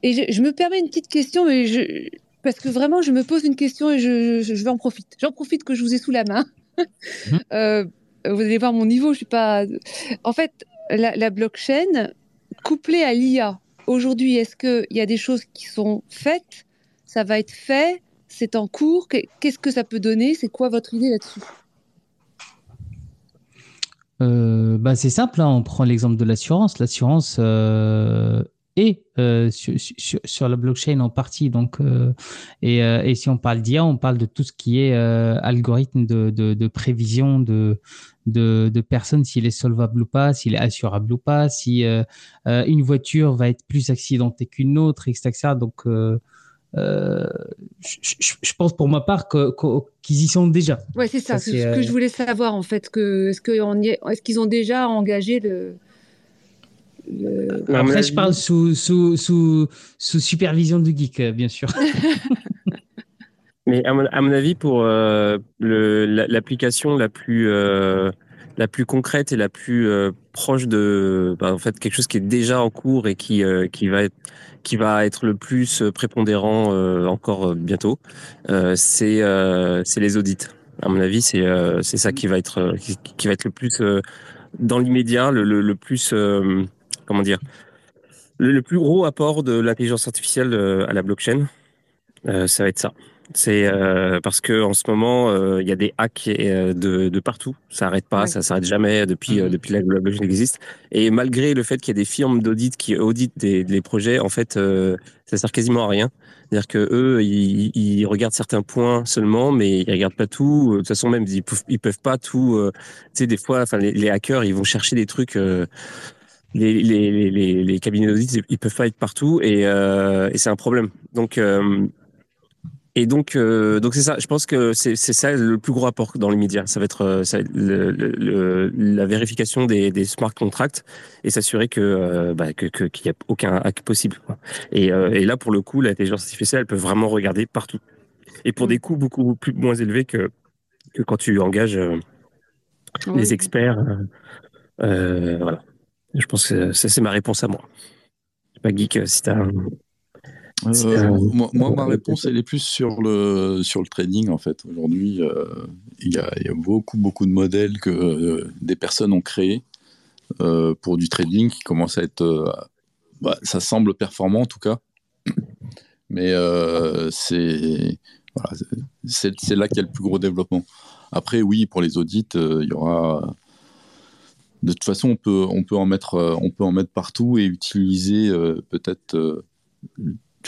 Et je, je me permets une petite question, mais je, parce que vraiment, je me pose une question et je, je, en profiter. J'en profite que je vous ai sous la main. Mhm. [LAUGHS] Euh, vous allez voir mon niveau, je suis pas. En fait, la, la blockchain couplée à l'IA. Aujourd'hui, est-ce qu'il y a des choses qui sont faites? Ça va être fait? C'est en cours? Qu'est- Qu'est-ce que ça peut donner? C'est quoi votre idée là-dessus? Euh, bah, c'est simple, hein, on prend l'exemple de l'assurance. L'assurance euh, est euh, sur, sur, sur la blockchain en partie. Donc, euh, et, euh, et si on parle d'IA, on parle de tout ce qui est algorithme de, de, de prévision de, de, de personnes, s'il est solvable ou pas, s'il est assurable ou pas, si une voiture va être plus accidentée qu'une autre, etc. Donc, euh, je, je- je pense pour ma part qu'ils y sont déjà. Ouais, c'est ça, Ça, c'est ce que je voulais savoir en fait. Que, est-ce y est- qu'ils ont déjà engagé le. Mon Après, je parle sous, sous, sous, sous supervision du geek, euh, bien sûr. [LAUGHS] Mais à mon, à mon avis, pour euh, la- l'application la plus euh, la plus concrète et la plus euh, proche de, bah, en fait, quelque chose qui est déjà en cours et qui euh, qui va être qui va être le plus prépondérant euh, encore euh, bientôt, euh, c'est euh, c'est les audits. À mon avis, c'est euh, c'est ça qui va être euh, qui, qui va être le plus euh, dans l'immédiat, le, le, le plus euh, comment dire, le, le plus gros apport de l'intelligence artificielle euh, à la blockchain. Euh, ça va être ça. C'est euh, parce que en ce moment euh, il y a des hacks euh, de, de partout. Ça arrête pas, Ouais. ça s'arrête jamais depuis Mhm. depuis la la blockchain existe. Et malgré le fait qu'il y a des firmes d'audit qui auditent des, des projets, en fait, ça sert quasiment à rien. C'est-à-dire que eux, ils, ils regardent certains points seulement, mais ils regardent pas tout. De toute façon, même ils peuvent, ils peuvent pas tout. tu sais, des fois, enfin, les, les hackers, ils vont chercher des trucs. Les, les, les, les, les cabinets d'audit, ils peuvent pas être partout et, euh, et c'est un problème. Donc euh, et donc, euh, donc c'est ça. Je pense que c'est ça le plus gros apport dans les médias. Ça va être ça va être le, le- le- la vérification des, des smart contracts et s'assurer que euh, bah, que- qu'il y a aucun hack possible. Et, euh, et là, pour le coup, l'intelligence artificielle, elle peut vraiment regarder partout et pour des coûts beaucoup plus moins élevés que que quand tu engages les experts. voilà. Je pense que ça c'est ma réponse à moi. Je pas geek si un- C'est Euh, moi, moi, ma réponse, elle est plus sur le, sur le trading, en fait. Aujourd'hui, euh, il y, a, il y a beaucoup, beaucoup de modèles que euh, des personnes ont créés pour du trading qui commence à être. bah, ça semble performant, en tout cas. Mais c'est voilà, c'est là qu'il y a le plus gros développement. Après, oui, pour les audits, il y aura. De toute façon, on peut, on peut, en, mettre, euh, on peut en mettre partout et utiliser euh, peut-être euh,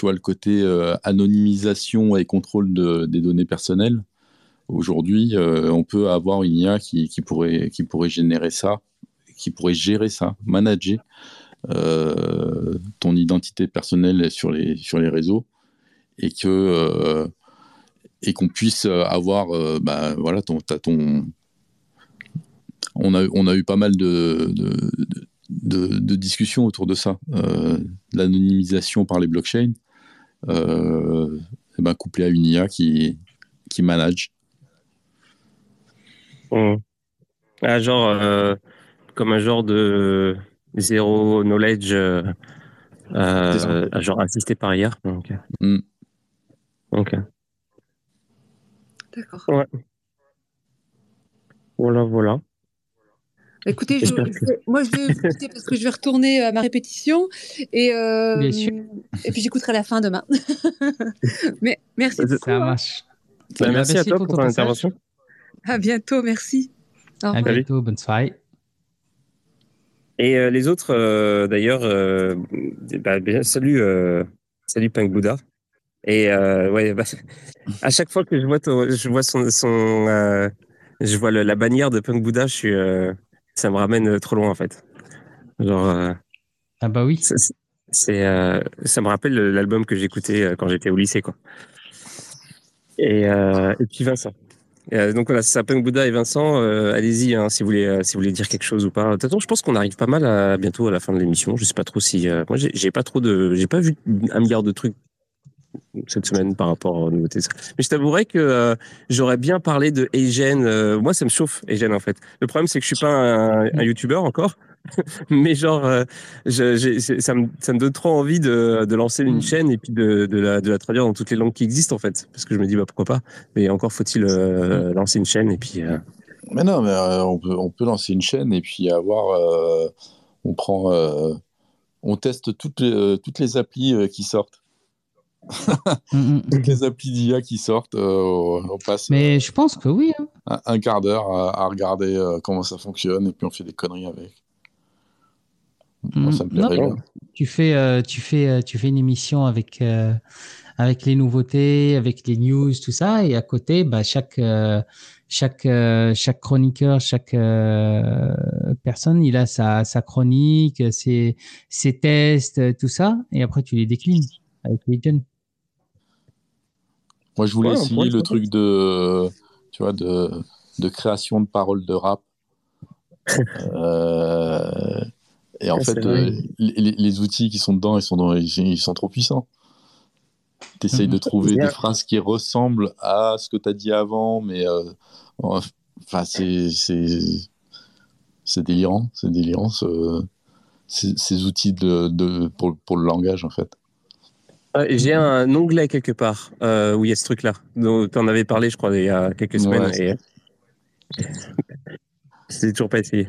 le côté anonymisation et contrôle de- des données personnelles. Aujourd'hui, on peut avoir une IA qui, pourrait, générer ça, qui pourrait gérer ça, manager ton identité personnelle sur les, réseaux et qu'on puisse avoir bah, voilà ton, ton on a, on a eu pas mal de, de, de, de discussions autour de ça euh, l'anonymisation par les blockchains euh, ben, couplé à une IA qui, qui manage Mm. Ah, genre, euh, comme un genre de zéro knowledge, euh, euh, genre assisté par IA. Ok. Mm. Ok. D'accord. Voilà, voilà. Écoutez, je- je vais- moi je vais quitter parce que je vais retourner à ma répétition et, euh, Bien sûr. et puis j'écouterai la fin demain. [LAUGHS] Mais merci Ça beaucoup. Ça hein. marche. Bah, merci, merci à toi pour pour ton passage. intervention. À bientôt, merci. Au À bientôt. Bonne soirée. Et euh, les autres, euh, d'ailleurs, euh, bah, salut, euh, salut Punk Buddha. Et euh, ouais, bah, à chaque fois que je vois, ton- je vois son, son euh, je vois le- la bannière de Punk Buddha, je suis, euh, ça me ramène euh, trop loin en fait. Genre, euh, Ah bah oui. c'est, euh, ça me rappelle le- l'album que j'écoutais quand j'étais au lycée, quoi. Et, euh, et puis Vincent. Et, donc voilà, c'est Punk Buddha et Vincent. allez-y, hein, si vous voulez, si vous voulez dire quelque chose ou pas. De toute façon, je pense qu'on arrive pas mal à bientôt à la fin de l'émission. Je sais pas trop si, moi, j'ai pas trop de, j'ai pas vu un milliard de trucs cette semaine par rapport aux nouveautés. Mais je t'avouerais que euh, j'aurais bien parlé de Egen. euh, moi, ça me chauffe, Egen, en fait. Le problème, c'est que je suis pas un, un YouTuber encore. [LAUGHS] Mais genre, euh, je- ça, me, ça me donne trop envie de, de lancer une chaîne et puis de, de, la, de la traduire dans toutes les langues qui existent, en fait. Parce que je me dis, bah, pourquoi pas. Mais encore faut-il euh, lancer une chaîne et puis... Mais non, mais on, peut, on peut lancer une chaîne et puis avoir. on prend. on teste toutes les, toutes les applis qui sortent. Mm, mm. Toutes les applis d'IA qui sortent. euh, on passe Mais je pense que oui. hein. un, un quart d'heure à, à regarder euh, comment ça fonctionne et puis on fait des conneries avec. Moi, ça me Mm. Plairait Non. bien. Tu fais, euh, tu fais, euh, tu fais une émission avec, euh, avec les nouveautés, avec les news, tout ça, et à côté, bah, chaque, euh, chaque, euh, chaque chroniqueur, chaque euh, personne, il a sa, sa chronique, ses, ses tests, euh, tout ça, et après tu les déclines avec les jeunes. Moi, je voulais Ouais, essayer pourrait le truc de, tu vois, de, de création de paroles de rap. [LAUGHS] Euh, et en Ouais, fait, euh, les, outils qui sont dedans, ils sont, dans- ils, sont trop puissants. Tu essayes de trouver [LAUGHS] des phrases qui ressemblent à ce que tu as dit avant, mais euh, enfin, c'est délirant. C'est délirant, ce- ces, ces outils de, de, pour, pour le langage, en fait. Euh, J'ai un onglet quelque part euh, où il y a ce truc-là, dont tu en avais parlé, je crois, il y a quelques semaines. Ouais, et... [LAUGHS] C'est toujours pas essayé.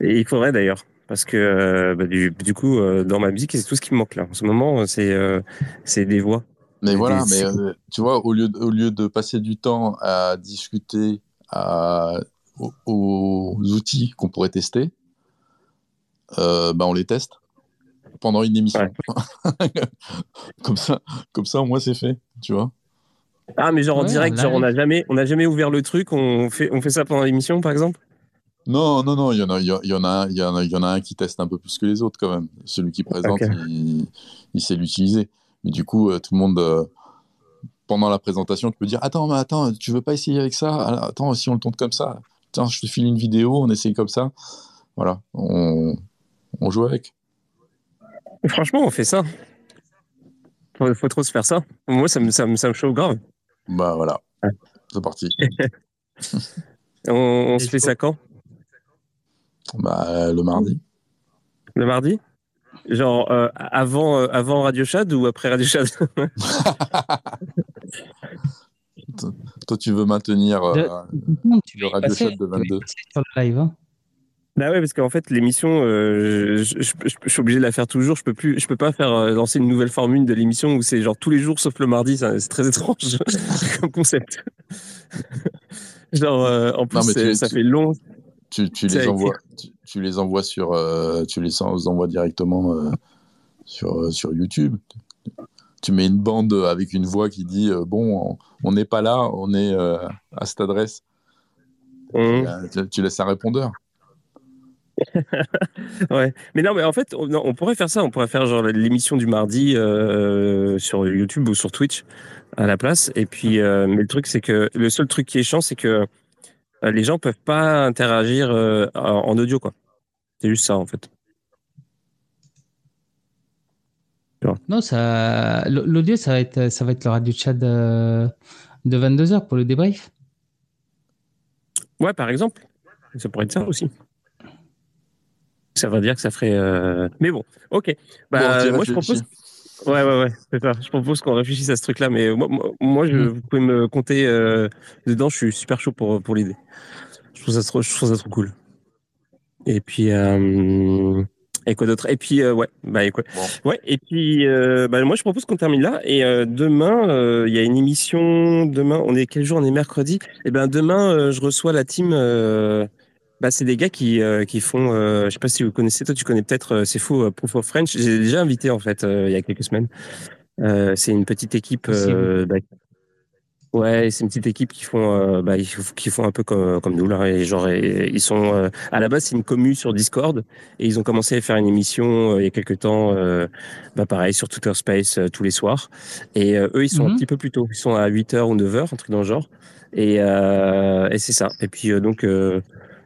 Et il faudrait d'ailleurs, parce que euh, bah, du, du coup, euh, dans ma musique, c'est tout ce qui me manque là. En ce moment, c'est des voix. Mais voilà, mais euh, tu vois, au lieu, de, au lieu de passer du temps à discuter à, aux, aux outils qu'on pourrait tester, euh, bah on les teste pendant une émission. [LAUGHS] comme ça, comme ça, au moins c'est fait, tu vois. Ah, mais genre en Ouais, direct, en genre on n'a jamais, on n'a jamais ouvert le truc, on fait, on fait ça pendant l'émission, par exemple? Non, non, non, il y en a, il y, a- en a, il y en a, il y en a un qui teste un peu plus que les autres quand même. Celui qui présente, il, il sait l'utiliser. Mais du coup, euh, tout le monde, euh, pendant la présentation, tu peux dire Attends, mais attends, tu veux pas essayer avec ça? Alors, Attends, si on le tourne comme ça, tiens, je te file une vidéo, on essaye comme ça. Voilà, on, on joue avec. Franchement, on fait ça. Faut, faut trop se faire ça. Moi, ça me, ça me, ça me chauffe grave. Bah voilà, Ouais. c'est parti. [LAUGHS] On, on se fait ça quand? Bah, euh, le mardi. Le mardi? Genre euh, avant, euh, avant Radio Chad ou après Radio Chad [LAUGHS] Toi, tu veux maintenir euh, le Radio Shot de tu vas y 22. passer sur le live. hein. Bah ouais, parce qu'en fait, l'émission, euh, je, je- je- je suis obligé de la faire toujours. Je peux plus, je peux pas faire euh, lancer une nouvelle formule de l'émission où c'est genre tous les jours sauf le mardi. C'est très étrange [LAUGHS] comme concept. genre, euh, en plus, Non, tu- ça tu- fait long. Tu, les envoies, tu, les envoies sur, tu les en- envoies directement sur, sur YouTube. Tu mets une bande avec une voix qui dit bon, on- n'est pas là, on est à cette adresse. Tu, tu laisses un répondeur. [LAUGHS] Ouais. Mais non, mais en fait, on, non, on pourrait faire ça. On pourrait faire genre l'émission du mardi euh, sur YouTube ou sur Twitch à la place. Et puis, euh, mais le truc, c'est que le seul truc qui est chiant, c'est que euh, les gens peuvent pas interagir en audio, quoi. C'est juste ça, en fait. Non, ça, l'audio, ça va être, ça va être le radio chat de, de 22h pour le débrief. Ouais, par exemple. Ça pourrait être ça aussi. Ça veut dire que ça ferait. euh, Mais bon, ok. Bah, Bon, moi, je propose. Ouais, ouais, ouais, c'est ça. Je propose qu'on réfléchisse à ce truc-là, mais moi, moi, je, Mm. vous pouvez me compter euh, dedans. Je suis super chaud pour, pour l'idée. Je trouve ça trop, je trouve ça trop cool. Et puis, euh, et quoi d'autre? Et puis, euh, ouais, bah, et quoi? Bon. Ouais, et puis, bah, moi, je propose qu'on termine là. Et demain, il y a une émission. Demain, on est quel jour? On est mercredi. Et ben, demain, je reçois la team. Bah, c'est des gars qui, euh, qui font. Euh, je sais pas si vous connaissez. Toi, tu connais peut-être. euh, c'est fou. euh, Proof of French. J'ai déjà invité en fait euh, il y a quelques semaines. Euh, c'est une petite équipe. euh, bah, ouais, c'est une petite équipe qui font. euh, bah, qui font un peu comme, comme nous là. Et genre, et- ils sont. euh, à la base, c'est une commu sur Discord et ils ont commencé à faire une émission euh, il y a quelques temps. euh, bah, pareil sur Twitter Space tous les soirs. Et eux, ils sont un Mhm. petit peu plus tôt. Ils sont à 8h ou 9h, un truc dans le genre. Et, euh, et c'est ça. Et puis, euh, donc, euh,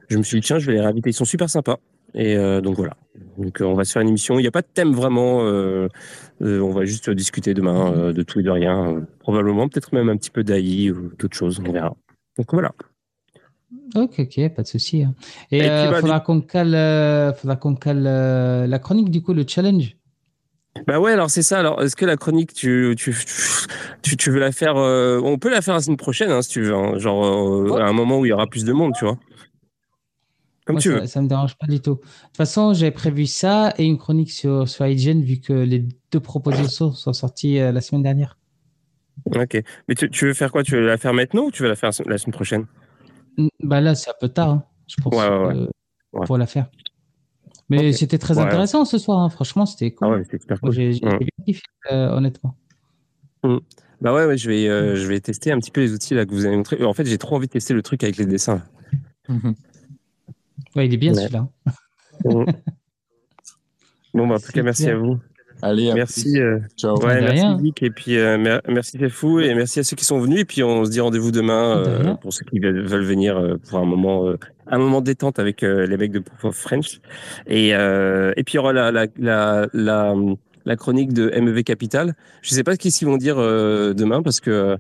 je me suis dit, tiens, je vais les réinviter. Ils sont super sympas. Et euh, donc voilà. Donc euh, on va se faire une émission. Il n'y a pas de thème vraiment. euh, euh, on va juste discuter demain de tout et de rien. probablement, peut-être même un petit peu d'AI ou d'autres choses. On verra. Donc voilà. Ok, ok, pas de souci. hein. Et, euh, bah, faudra qu'on cale, faudra qu'on cale la chronique, du coup, le challenge. Bah ouais, alors c'est ça. Alors, est-ce que la chronique, tu, tu, tu, tu veux la faire On peut la faire la semaine prochaine, hein, si tu veux. hein, genre Ouais. à un moment où il y aura plus de monde, tu vois. Comme Moi, tu ça, veux. ça me dérange pas du tout. De toute façon, j'avais prévu ça et une chronique sur, sur IGN, vu que les deux propositions sont sorties euh, la semaine dernière. Ok. Mais tu, tu veux faire quoi? Tu veux la faire maintenant ou tu veux la faire la semaine prochaine? Mm, Bah là, c'est un peu tard, hein, je pense, Ouais, ouais, ouais. euh, Ouais. pour la faire. Mais c'était très intéressant ce soir, hein. franchement, c'était cool. Ah cool. j'ai j'ai bien kiffé, euh, honnêtement. Bah ouais, je vais, euh, je vais tester un petit peu les outils là que vous avez montrés. En fait, j'ai trop envie de tester le truc avec les dessins. Ouais, il est bien Ouais. celui-là. [LAUGHS] bon, bah, en tout cas, merci à vous. Allez, Merci. euh, Ciao. ouais, merci. Vic et puis euh, mer- merci c'est fou et merci à ceux qui sont venus et puis on se dit rendez-vous demain De euh, pour ceux qui veulent, venir euh, pour un moment euh, un moment détente avec euh, les mecs de Proof of French et euh, et puis il y aura la la la la, la chronique de MEV Capital. Je sais pas ce qu'ils vont dire euh, demain parce que euh,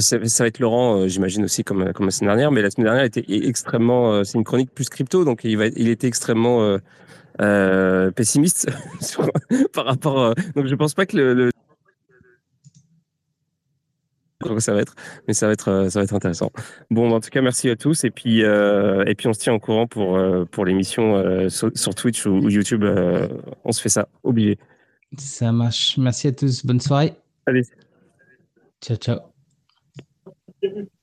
ça, ça va être Laurent, euh, j'imagine aussi comme comme la semaine dernière, mais la semaine dernière était extrêmement, euh, c'est une chronique plus crypto, donc il va, il était extrêmement euh, pessimiste [LAUGHS] sur- par rapport. euh, donc je pense pas que le, le ça va être, mais ça va être, ça va être intéressant. Bon, en tout cas, merci à tous et puis euh, et puis on se tient au courant pour pour l'émission sur, sur Twitch ou, ou YouTube. on se fait ça, obligé. Ça marche. Merci à tous. Bonne soirée. Allez. Ciao, ciao. this is